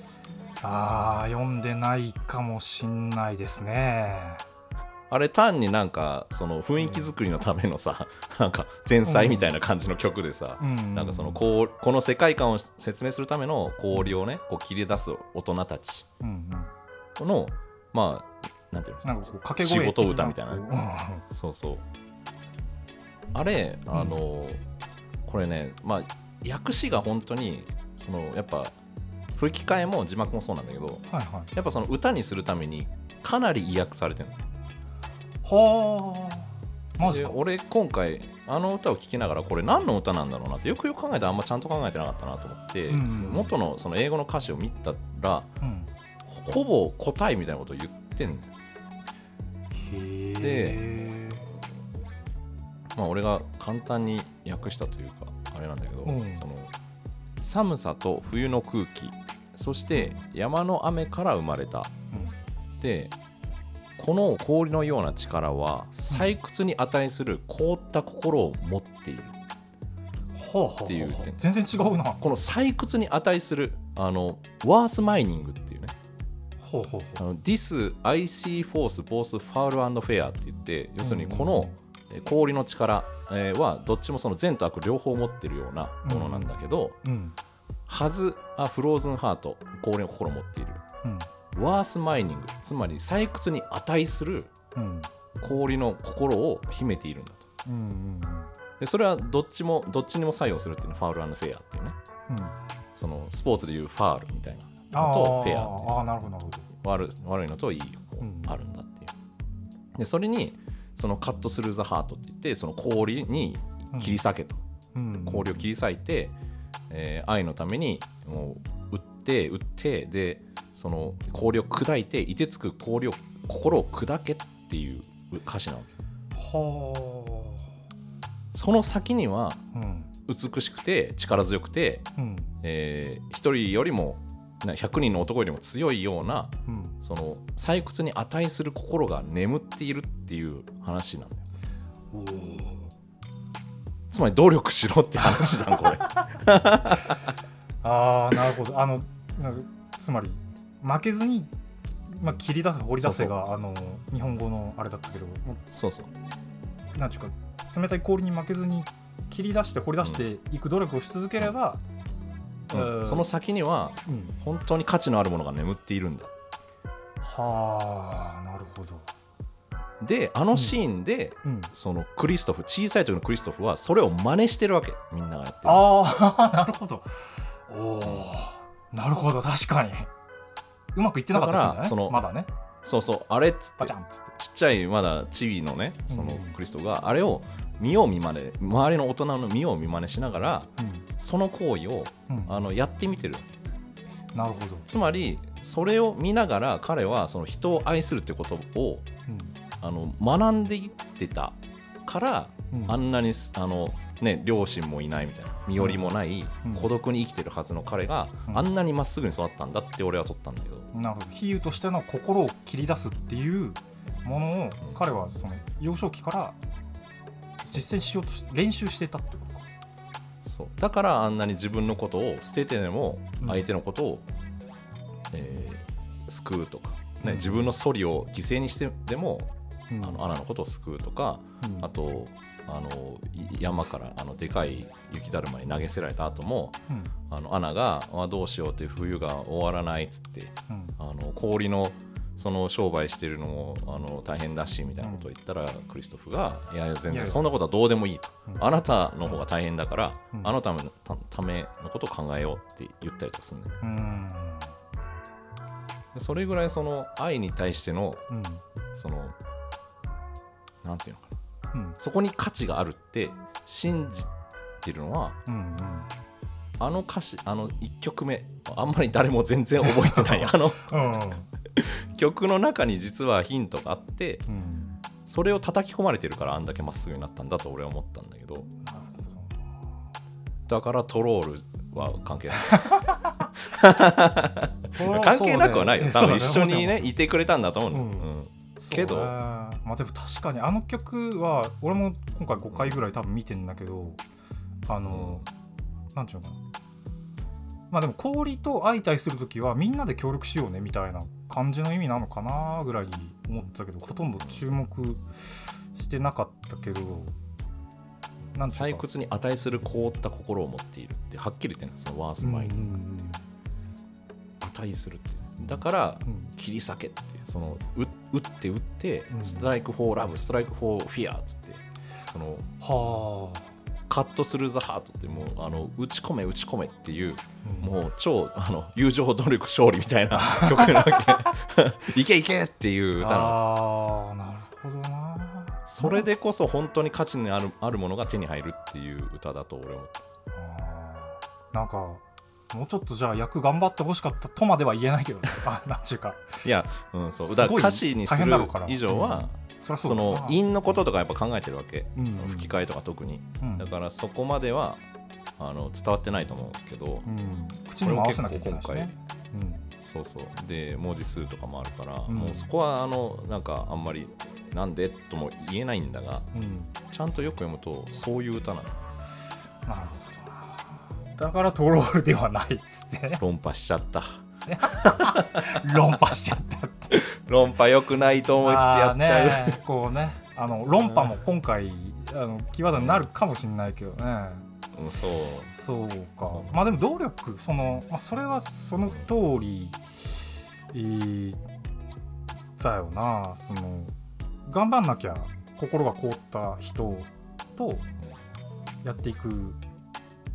あー読んでないかもしんないですね。あれ単になんかその雰囲気作りのためのさ (laughs) なんか前菜みたいな感じの曲でさ、うん。なんかそのこうこの世界観を説明するための氷をねこう切り出す大人たちうんうん。のまあなんていうの？なんかこう掛け声仕事歌みたいな。こうそうそう。あれあの、これねまあ訳詞が本当にそのやっぱ吹き替えも字幕もそうなんだけどはいはい。やっぱその歌にするためにかなり意訳されてるの。はあ。マジ俺今回あの歌を聴きながらこれ何の歌なんだろうなってよくよく考えたらあんまちゃんと考えてなかったなと思って、うんうん元のその英語の歌詞を見たらうん。ほぼ答えみたいなことを言ってんのよ。へえ。まあ俺が簡単に訳したというかあれなんだけど、うん。その寒さと冬の空気そして山の雨から生まれた。でこの氷のような力は採掘に値する凍った心を持っている。はあはあはあっていう点。全然違うな。この採掘に値するあのワースマイニングっていうね。ほうほうほう。あの This IC Force both foul and fair って言って要するにこのえー氷の力えーはどっちもその善と悪両方持ってるようなものなんだけど、うん。はずあフローズンハート氷の心を持っている。うん。ワースマイニングつまり採掘に値するうん。氷の心を秘めているんだと。うんうんでそれはどっちもどっちにも作用するっていうのはファウルフェアっていうね。うん。そのスポーツでいうファールみたいなあのとフェアっていう。ああなるほど悪悪いのといい方うん。あるんだっていう、でそれにそのカットスルーザハートって言ってその氷に切り裂けと、うん。氷を切り裂いて、えー愛のためにもう打って打ってでその氷を砕いていてつく氷を心を砕けっていう歌詞なわけ。はその先にはあうん。美しくて力強くて、うん。えー一人よりもな100人の男よりも強いようなうんその採掘に値する心が眠っているっていう話なんだよ。つまり努力しろって話じゃんこれ。(laughs) ああなるほど。あのなつまり負けずに、まあ、切り出せ掘り出せがあの日本語のあれだったけどもそうそう。うなんていうか冷たい氷に負けずに切り出して掘り出していく努力をし続ければ、うんうん。その先にはうん本当に価値のあるものが眠っているんだ。はあなるほど、であのシーンで、うん、そのクリストフ小さい時のクリストフはそれを真似してるわけ。みんながやってる。ああなるほど。おおなるほど。確かに。うまくいってなかったですよね。だからそのまだね。そうそうあれっつって。ちっちゃいまだチビのねそのうん。クリストがあれを見よう見まね周りの大人の見よう見まねしながらその行為をうん。うんあのやってみてる。なるほど、つまりそれを見ながら彼はその人を愛するってことをあの学んでいってた。からうん。うんあんなにすあの、ね、両親もいないみたいな身寄りもない、うん。孤独に生きてるはずの彼が、うん。あんなにまっすぐに育ったんだって俺は取ったんだけど、なるほど。比喩としての心を切り出すっていうものを彼はその幼少期から実践しようとし練習していたってことか。そう。だからあんなに自分のことを捨ててでもうん。相手のことを、えー救うとか、ねうん。自分のソリを犠牲にしてでも、うん。あのアナのことを救うとか、うん。あとあのい山からあのでかい雪だるまに投げ捨てられた後もうん。あのアナがあどうしようって冬が終わらないっつってうん。あの氷のその商売してるのもあの大変だしみたいなことを言ったら、クリストフが「いやいや全然そんなことはどうでもいい」と。うん「あなたの方が大変だから、うん。あなたのたためのことを考えよう」って言ったりとかするんだよ。それぐらいその愛に対してのうん。そのなんていうのかな。うん。そこに価値があるって信じてるのはうんあの歌詞あの1曲目あんまり誰も全然覚えてない。(laughs) あの (laughs) 曲の中に実はヒントがあってうん。それを叩き込まれてるからあんだけまっすぐになったんだと俺は思ったんだけど。だからトロールは関係ない。(laughs) 関係なくはないよ、多分一緒にねいてくれたんだと思うの、うん。うん。けど。ねまあでも確かにあの曲は俺も今回5回ぐらい多分見てんだけどあのなんていうのかなまあでも氷と相対する時はみんなで協力しようねみたいな感じの意味なのかなぐらいに思ってたけどほとんど注目してなかったけどなんていうか採掘に値する凍った心を持っているってはっきり言ってるんですよワースマイン、うんうん値するってだからうんうん切り裂けってそのう打って打ってうんストライクフォーラブストライクフォーフィアっつってそのはあ、カットスルーザハートってもうあの打ち込め打ち込めっていううん。もう超あの友情努力勝利みたいな曲なわけ。(laughs) いけいけっていう歌なのああなるほどな。それでこそ本当に価値にあるあるものが手に入るっていう歌だと俺はなんかもうちょっとじゃあ役頑張ってほしかったとまでは言えないけどね。あなんちゅうか。いや、うん、そう。すごいだから歌詞にする以上は、そりゃそその韻のこととかやっぱ考えてるわけ、うんその吹き替えとか特に。うん。だからそこまではあの伝わってないと思うけど、うん、口にも合わせなきゃいけないしこれもね結そうそう。で文字数とかもあるから、うん。もうそこはあのなんかあんまりなんでとも言えないんだがうん、うん、ちゃんとよく読むとそういう歌なの。なるほどな。だからトロールではないっつってね。論破しちゃった (laughs) 論破しちゃったって。論破よくないと思いつつやっちゃう、ねこうね。あの論破も今回あのキーワードになるかもしれないけどね。うん、そう。そうか。まあでも動力その、まあ、それはその通り、えーだよな。その頑張んなきゃ心が凍った人とやっていく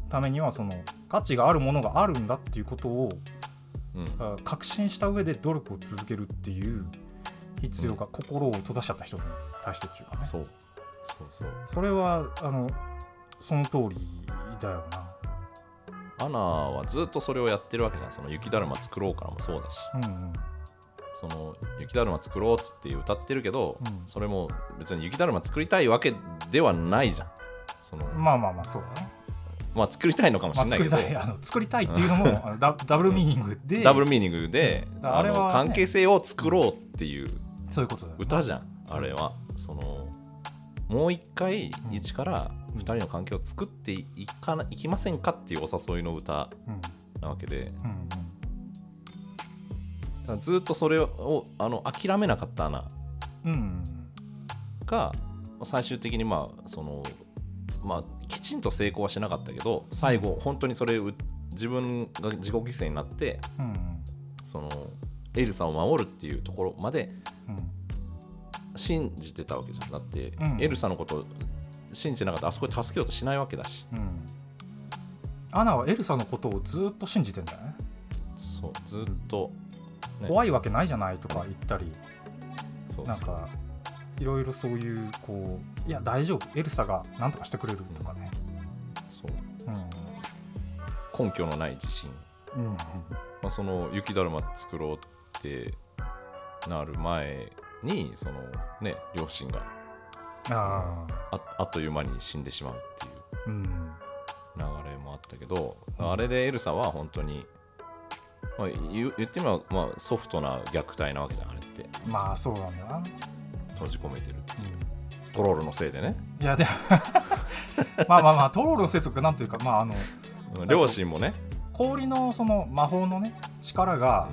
ためにはその価値があるものがあるんだっていうことをうん。あ確信した上で努力を続けるっていう必要が、心を閉ざしちゃった人に対してっていうかね。そう。そうそう。それはあのその通りだよな。アナはずっとそれをやってるわけじゃん。その雪だるま作ろうからもそうだし。うんうん。その雪だるま作ろうっつって歌ってるけど、うん。それも別に雪だるま作りたいわけではないじゃん。その、まあまあまあそうだねまあ作りたいのかもしまあ、れないけど、作りたいあの作りたいっていうのもあのダダブルミーニングで。ダブルミーニングで、うんあれはね。関係性を作ろうっていうそういうこと歌じゃんあれは。そのもう一回うん。一から二人の関係を作っていかないきませんかっていうお誘いの歌うん。なわけで。うんうん。ずっとそれをあの諦めなかったアナが最終的にまあそのまあきちんと成功はしなかったけど最後本当にそれを自分が自己犠牲になってうんうんそのエルサを守るっていうところまでうん信じてたわけじゃん。だって、うん。エルサのこと信じてなかったらあそこで助けようとしないわけだし。うん。アナはエルサのことをずっと信じてんだよね。そうずっと、ね。怖いわけないじゃないとか言ったりそう。なんかいろいろそういうこういや大丈夫エルサが何とかしてくれるとかね。そう。うん。根拠のない自信、うんうんまあ、その雪だるま作ろうってなる前にそのね両親がああっという間に死んでしまうっていううん。流れもあったけど、うん。あれでエルサは本当に、まあ、言ってみれば、まあ、ソフトな虐待なわけじゃんあれって。まあそうなんだよな、閉じ込めてるってう。ん。トロールのせいでね。いやでも (laughs) まあまあまあトロールのせいとかなんというかまああのうん。両親もね、氷のその魔法のね力が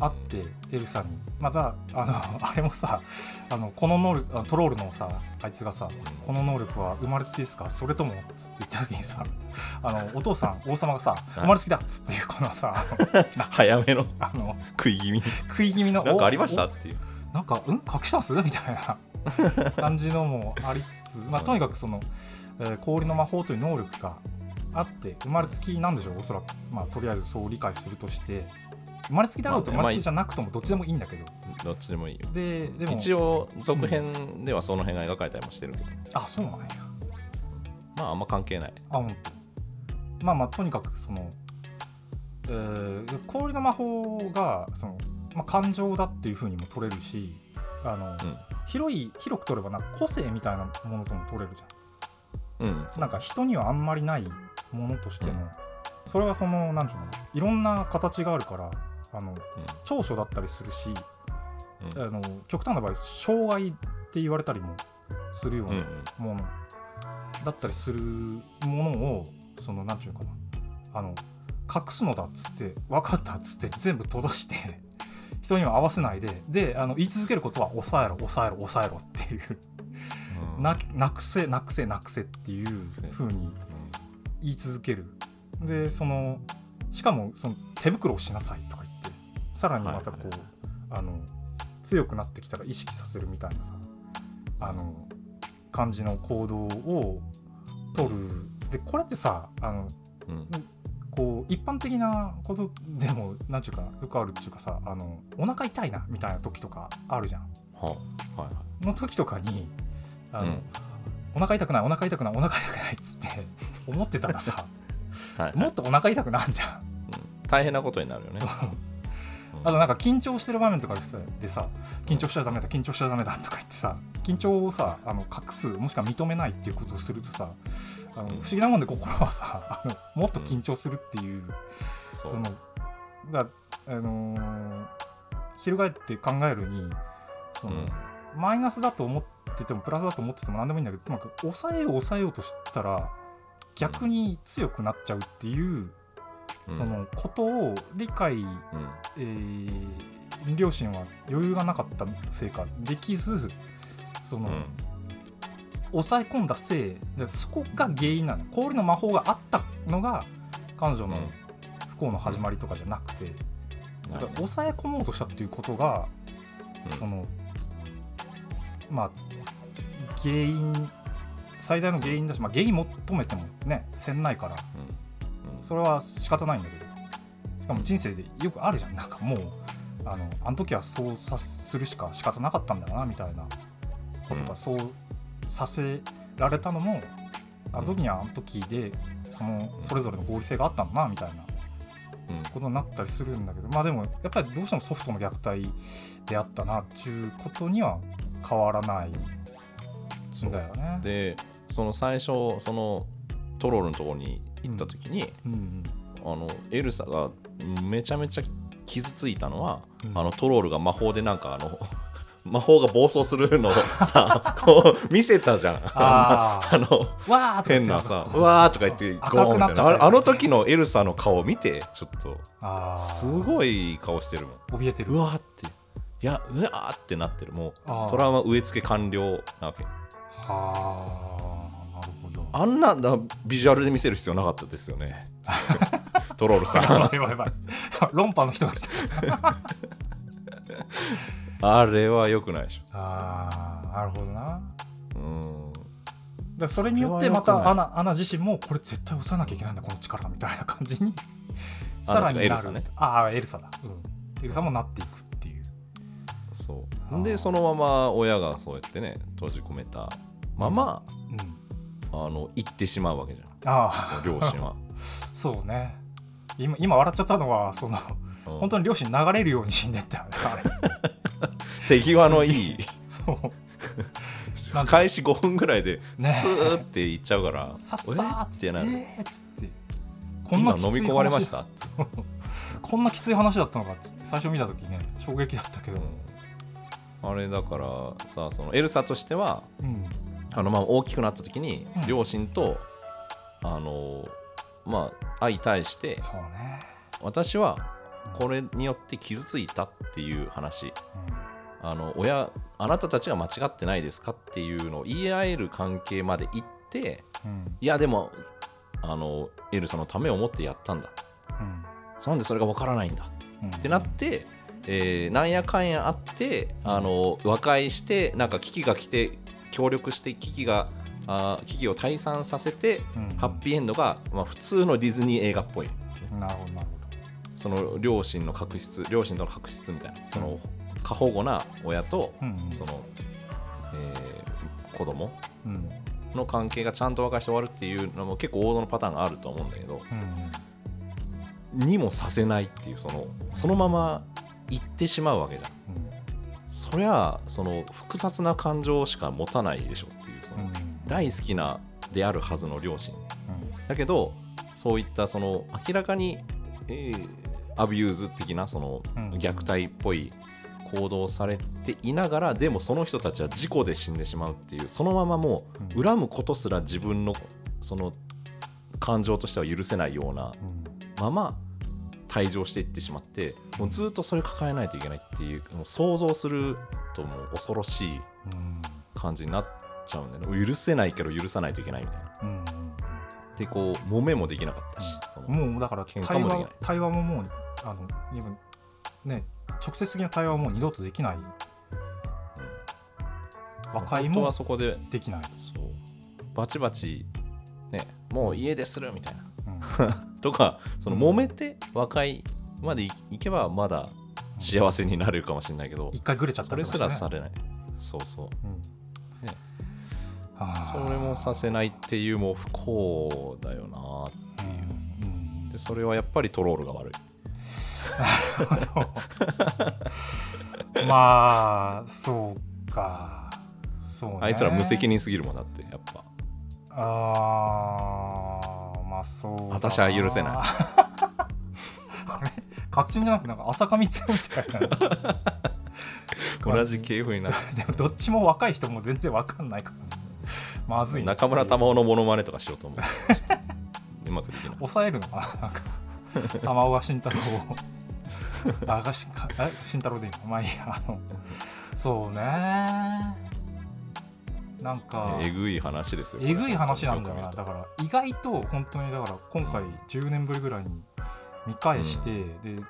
うあってエルサに。またあの (laughs) あれもさあのこの能力トロールのさあいつがさこの能力は生まれつきですか？それともっつって言った時にさあのお父さん王様がさ生まれつきだっつっていうこのさん (laughs) 早めのあの食い気味。に食い気味のなんかありました？おっていうなんかうん隠してます？みたいな。(laughs) 感じのもありつつ、まあ、とにかくその、えー氷の魔法という能力があって生まれつきなんでしょう？おそらく、まあ、とりあえずそう理解するとして。生まれつきだろうと生まれつきじゃなくともどっちでもいいんだけど。どっちでもいいよ。ででも一応続編ではその辺が描かれたりもしてるけど、あそうなんや。まああんま関係ない。あ本当まあまあとにかくその、えー氷の魔法がその、まあ、感情だっていうふうにも取れるしあの、うん。広い広く取ればなんか個性みたいなものとも取れるじゃん。うん。なんか人にはあんまりないものとしての、うん。それはそのなんていうのいろんな形があるからあの長所だったりするし、うん。あの極端な場合障害って言われたりもするようなものだったりするものをそのなんていうのかなあの隠すのだっつって分かったっつって全部閉ざして人には合わせないでであの言い続けることは抑えろ抑えろ抑えろっていう。うん。ななくせなくせなくせっていうそう風に言い続ける。でそのしかもその手袋をしなさいとか言ってさらにまたこう、はいはい。あの強くなってきたら意識させるみたいなさあの感じの行動を取る。でこれってさあのうんうんこう一般的なことでもなんていうかよくあるっていうかさあのお腹痛いなみたいな時とかあるじゃん。ははいはい。の時とかにあの、うん。お腹痛くないお腹痛くないお腹痛くないっつって (laughs) 思ってたらさはいはい。もっとお腹痛くなんじゃん。うん。大変なことになるよね。あとなんか緊張してる場面とかでさでさ緊張しちゃダメだ緊張しちゃダメだとか言ってさ緊張をさあの隠すもしくは認めないっていうことをするとさあの不思議なもんで心はさあの (laughs) もっと緊張するっていう、そのだあのー翻って考えるにその、うん。マイナスだと思っててもプラスだと思ってても何でもいいんだけどとにかく抑えよう抑えようとしたら逆に強くなっちゃうっていう、うん。そのことを理解うん。えー両親は余裕がなかったせいかできずその、うん抑え込んだせいでそこが原因なの。氷の魔法があったのが彼女の不幸の始まりとかじゃなくて、だから抑え込もうとしたっていうことが、うん。そのまあ原因最大の原因だし、まあ、原因求めてもねせんないから。それは仕方ないんだけど。しかも人生でよくあるじゃん。なんかもうあのあの時はそうさするしか仕方なかったんだよなみたいなことが、うん。そうさせられたのもあの時にはあの時でそのそれぞれの合理性があったんだなみたいなうん。ことになったりするんだけどまあでもやっぱりどうしてもソフトの虐待であったなっていうことには変わらないんだよね。でその最初そのトロールのところに行った時に、うんうん。あのエルサがめちゃめちゃ傷ついたのは、うん。あのトロールが魔法でなんかあの魔法が暴走するのをさ (laughs) こう見せたじゃん。ああのわ変なさうわーとか言ってゴーンみたいなあれあの時のエルサの顔見てちょっとすごい顔してるもん。怯えてる。うわーって。いやうわーってなってる。もうトラウマ植え付け完了なわけ。はあなるほど。あんななビジュアルで見せる必要なかったですよね。(laughs) トロールさん。いやばいやばい。論破の人が来たあれは良くないでしああなるほどな。うん。らそれによってまたアナアナ自身もこれ絶対押さなきゃいけないんだこの力みたいな感じに。さらになる。エルサね。ああエルサだ、うん、エルサもなっていくっていう。そう。でそのまま親がそうやってね閉じ込めたまま、うん。あの行ってしまうわけじゃん。あ両親は、あ (laughs) そうね。今今笑っちゃったのはそのうん。本当に両親流れるように死んでったよね (laughs) (laughs) 手際のいい。(laughs) 開始5分ぐらいでね。スーって行っちゃうから、さっさーってなる、えーっつって。今飲み込まれました？(laughs) こんなきつい話だったのかっつって最初見た時ね衝撃だったけど。あれだからさそのエルサとしてはうん。あのまあ大きくなった時にうん。両親と、あのまあ相対してそうね。私はこれによって傷ついたっていう話。あの親あなたたちが間違ってないですかっていうのを言い合える関係まで行っていやでもあのエルサのためを思ってやったんだ。うん。なんでそれが分からないんだ。うん。ってなって、えーなんやかんやあってあの和解してなんか危機が来て協力して危機があー危機を退散させてうん。ハッピーエンドが、まあ、普通のディズニー映画っぽい。なるほどなるその両親の確執両親との確執みたいなその過保護な親とその、えー子供うん。の関係がちゃんと和解して終わるっていうのも結構王道のパターンがあると思うんだけどうんにもさせないっていうそのそのまま行ってしまうわけじゃん。そりゃその複雑な感情しか持たないでしょっていうその大好きなであるはずの両親。だけどそういったその明らかに、えー abuse 的なそのうん。虐待っぽい行動をされていながらでもその人たちは事故で死んでしまうっていうそのままもううん。恨むことすら自分のその感情としては許せないようなうん。まま退場していってしまってもうずっとそれ抱えないといけないっていうもう想像するともう恐ろしいうん。感じになっちゃうんだよね。許せないけど許さないといけないみたいな。でこう揉めもできなかったし、そのもうだから喧嘩対もできない。話対話ももうあのね直接的な対話はもう二度とできない。和解もはそこでできない、そう。バチバチねもう家でするみたいな。うん。(laughs) とかその揉めて和解までいいけばまだ幸せになれるかもしれないけど。一回ぐれちゃっそれすたりとかして、ね、らされない。そうそう。うん。ね。それもさせないっていうもう不幸だよなうん。うん。でそれはやっぱりトロールが悪い (laughs) まあそうか。そうね。あいつら無責任すぎるもんだってやっぱ。あーまあそう私は許せない。あれ？勝ちじゃなくなんか浅香光代みたいな (laughs) 同じ系譜になって (laughs) でもどっちも若い人も全然わかんないから。まずいな中村玉緒のモノマネとかしようと思う。うまくできない。抑えるのかななんか玉尾が慎太郎をあがしかあ慎太郎でいいのまあいいやあのそうね。なんかえぐい話ですよえぐい話なんだよな。だから意外と本当にだから今回10年ぶりぐらいに見返して、で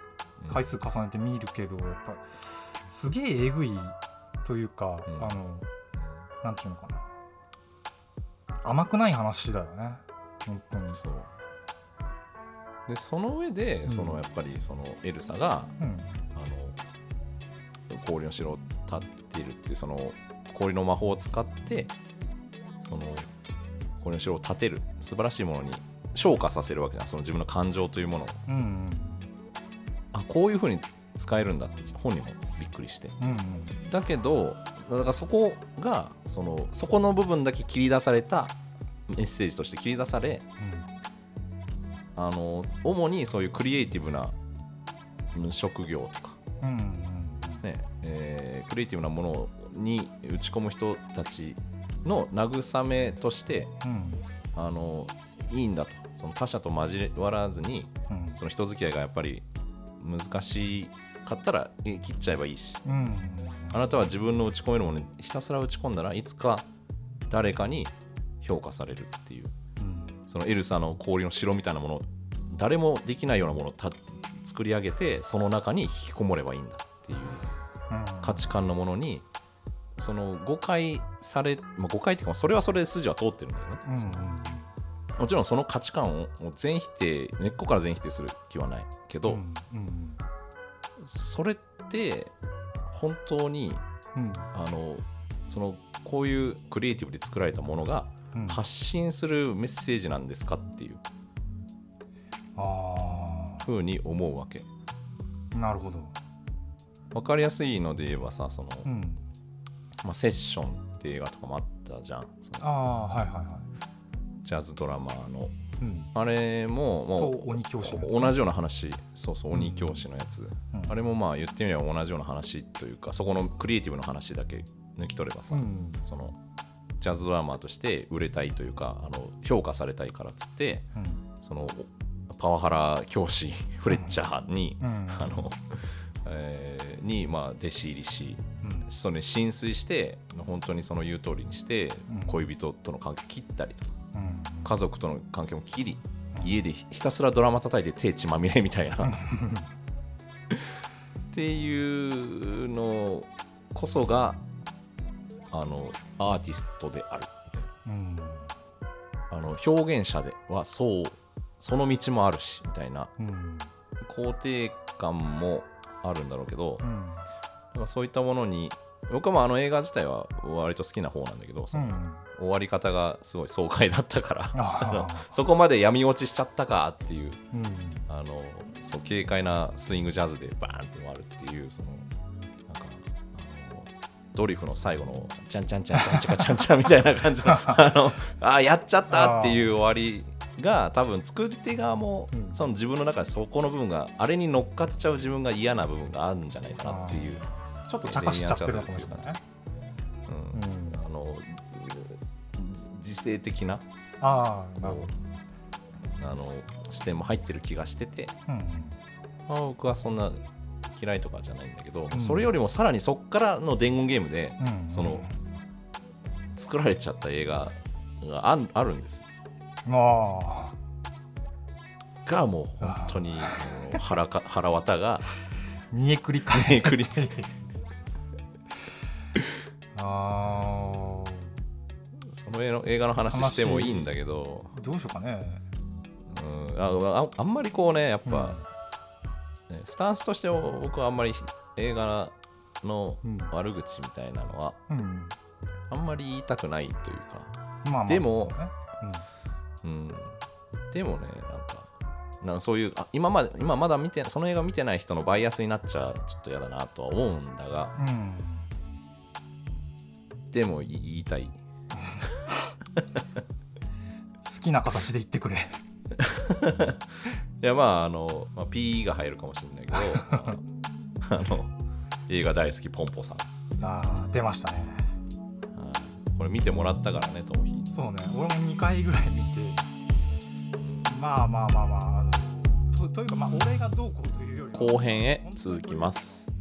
回数重ねて見るけどやっぱすげええぐいというか、うん。あのなんていうのかな。甘くない話だよね。本当に。とそうでその上で、ん。そのやっぱりそのエルサがうん。あの氷の城を建っているってその氷の魔法を使ってその氷の城を建てる素晴らしいものに昇華させるわけじゃん。その自分の感情というものを。うんうん。あこういうふうに使えるんだって本人もびっくりして。うんうん。だけどだからそこがそのそこの部分だけ切り出されたメッセージとして切り出されあの主にそういうクリエイティブなうん職業とか、うんうんねえークリエイティブなものに打ち込む人たちの慰めとしてうん。あのいいんだと。その他者と交わらずにうん。その人付き合いがやっぱり難しかったらえ切っちゃえばいいし。うんうんあなたは自分の打ち込めるものにひたすら打ち込んだらいつか誰かに評価されるっていう。うんそのエルサの氷の城みたいなもの誰もできないようなものをた作り上げてその中に引きこもればいいんだっていううん。価値観のものにその誤解され、まあ、誤解っていうかそれはそれで筋は通ってるんだよね、うんそのもちろんその価値観をもう全否定根っこから全否定する気はないけど、うんうんそれって本当にうん。あのそのこういうクリエイティブで作られたものがうん発信するメッセージなんですかっていう。あふうに思うわけ。あなるほど。分かりやすいので言えばさその、うん。まあ、セッションって映画とかもあったじゃん。ああはいはいはい。ジャズドラマーの。うん。あれももと鬼教師のやつう同じような話。そうそう鬼教師のやつ、うん。あれもまあ言ってみれば同じような話というかそこのクリエイティブの話だけ抜き取ればさ、うん。そのジャズドラマーとして売れたいというかあの評価されたいからっつってうん。そのパワハラ教師 (laughs) フレッチャーに、うん。あの (laughs) えーにまあ弟子入りしうん。それに浸水して本当にその言う通りにしてうん。恋人との関係切ったりとか。うん。家族との関係も切り家でひたすらドラマ叩いて手血まみれみたいな。(laughs) っていうのこそがあのアーティストである。うん。あの表現者ではそうその道もあるしみたいな。うん肯定感もあるんだろうけど、うん。そういったものに僕はまああの映画自体は割と好きな方なんだけど、そのうん。終わり方がすごい爽快だったから。(laughs) そこまで闇落ちしちゃったかっていうあのそう軽快なスイングジャズでバーンって終わるっていうそのドリフの最後のチャンチャンチャンチャンチャカチャンチャンみたいな感じのあのあやっちゃったっていう終わりが多分作り手側も、うんその自分の中でそこの部分があれに乗っかっちゃう自分が嫌な部分があるんじゃないかなっていう、ちょっと茶化しちゃってるのかもしれないねうんうんあの自制的なあなるほこうあの視点も入ってる気がしてて、うんまあ、僕はそんな嫌いとかじゃないんだけど、うん。それよりもさらにそっからの伝言ゲームでうん。その作られちゃった映画があんあるんですよ。あがもう本当に腹か (laughs) 腹渡があ見えくりかめくり (laughs) あその映画の映画の話してもいいんだけど、あどうしようかね。うん、あああんまりこうねやっぱ、ねスタンスとして僕はあんまり映画のうん。悪口みたいなのはあんまり言いたくないというか、まあまあでもそうね。うん、でもねなんかなんかそういうあ今まで今まだ見てその映画見てない人のバイアスになっちゃちょっと嫌だなとは思うんだがうん。うんでも言いたい。(laughs) 好きな形で言ってくれいやまああの、まあ、P が入るかもしれないけどまあ (laughs) あの映画大好きポンポさん、ああ出ましたね。はい。これ見てもらったからねともひ。そうね。俺も2回ぐらい見て。まあまあまあまあとというかまあ俺がどうこうというよりは。後編へ続きます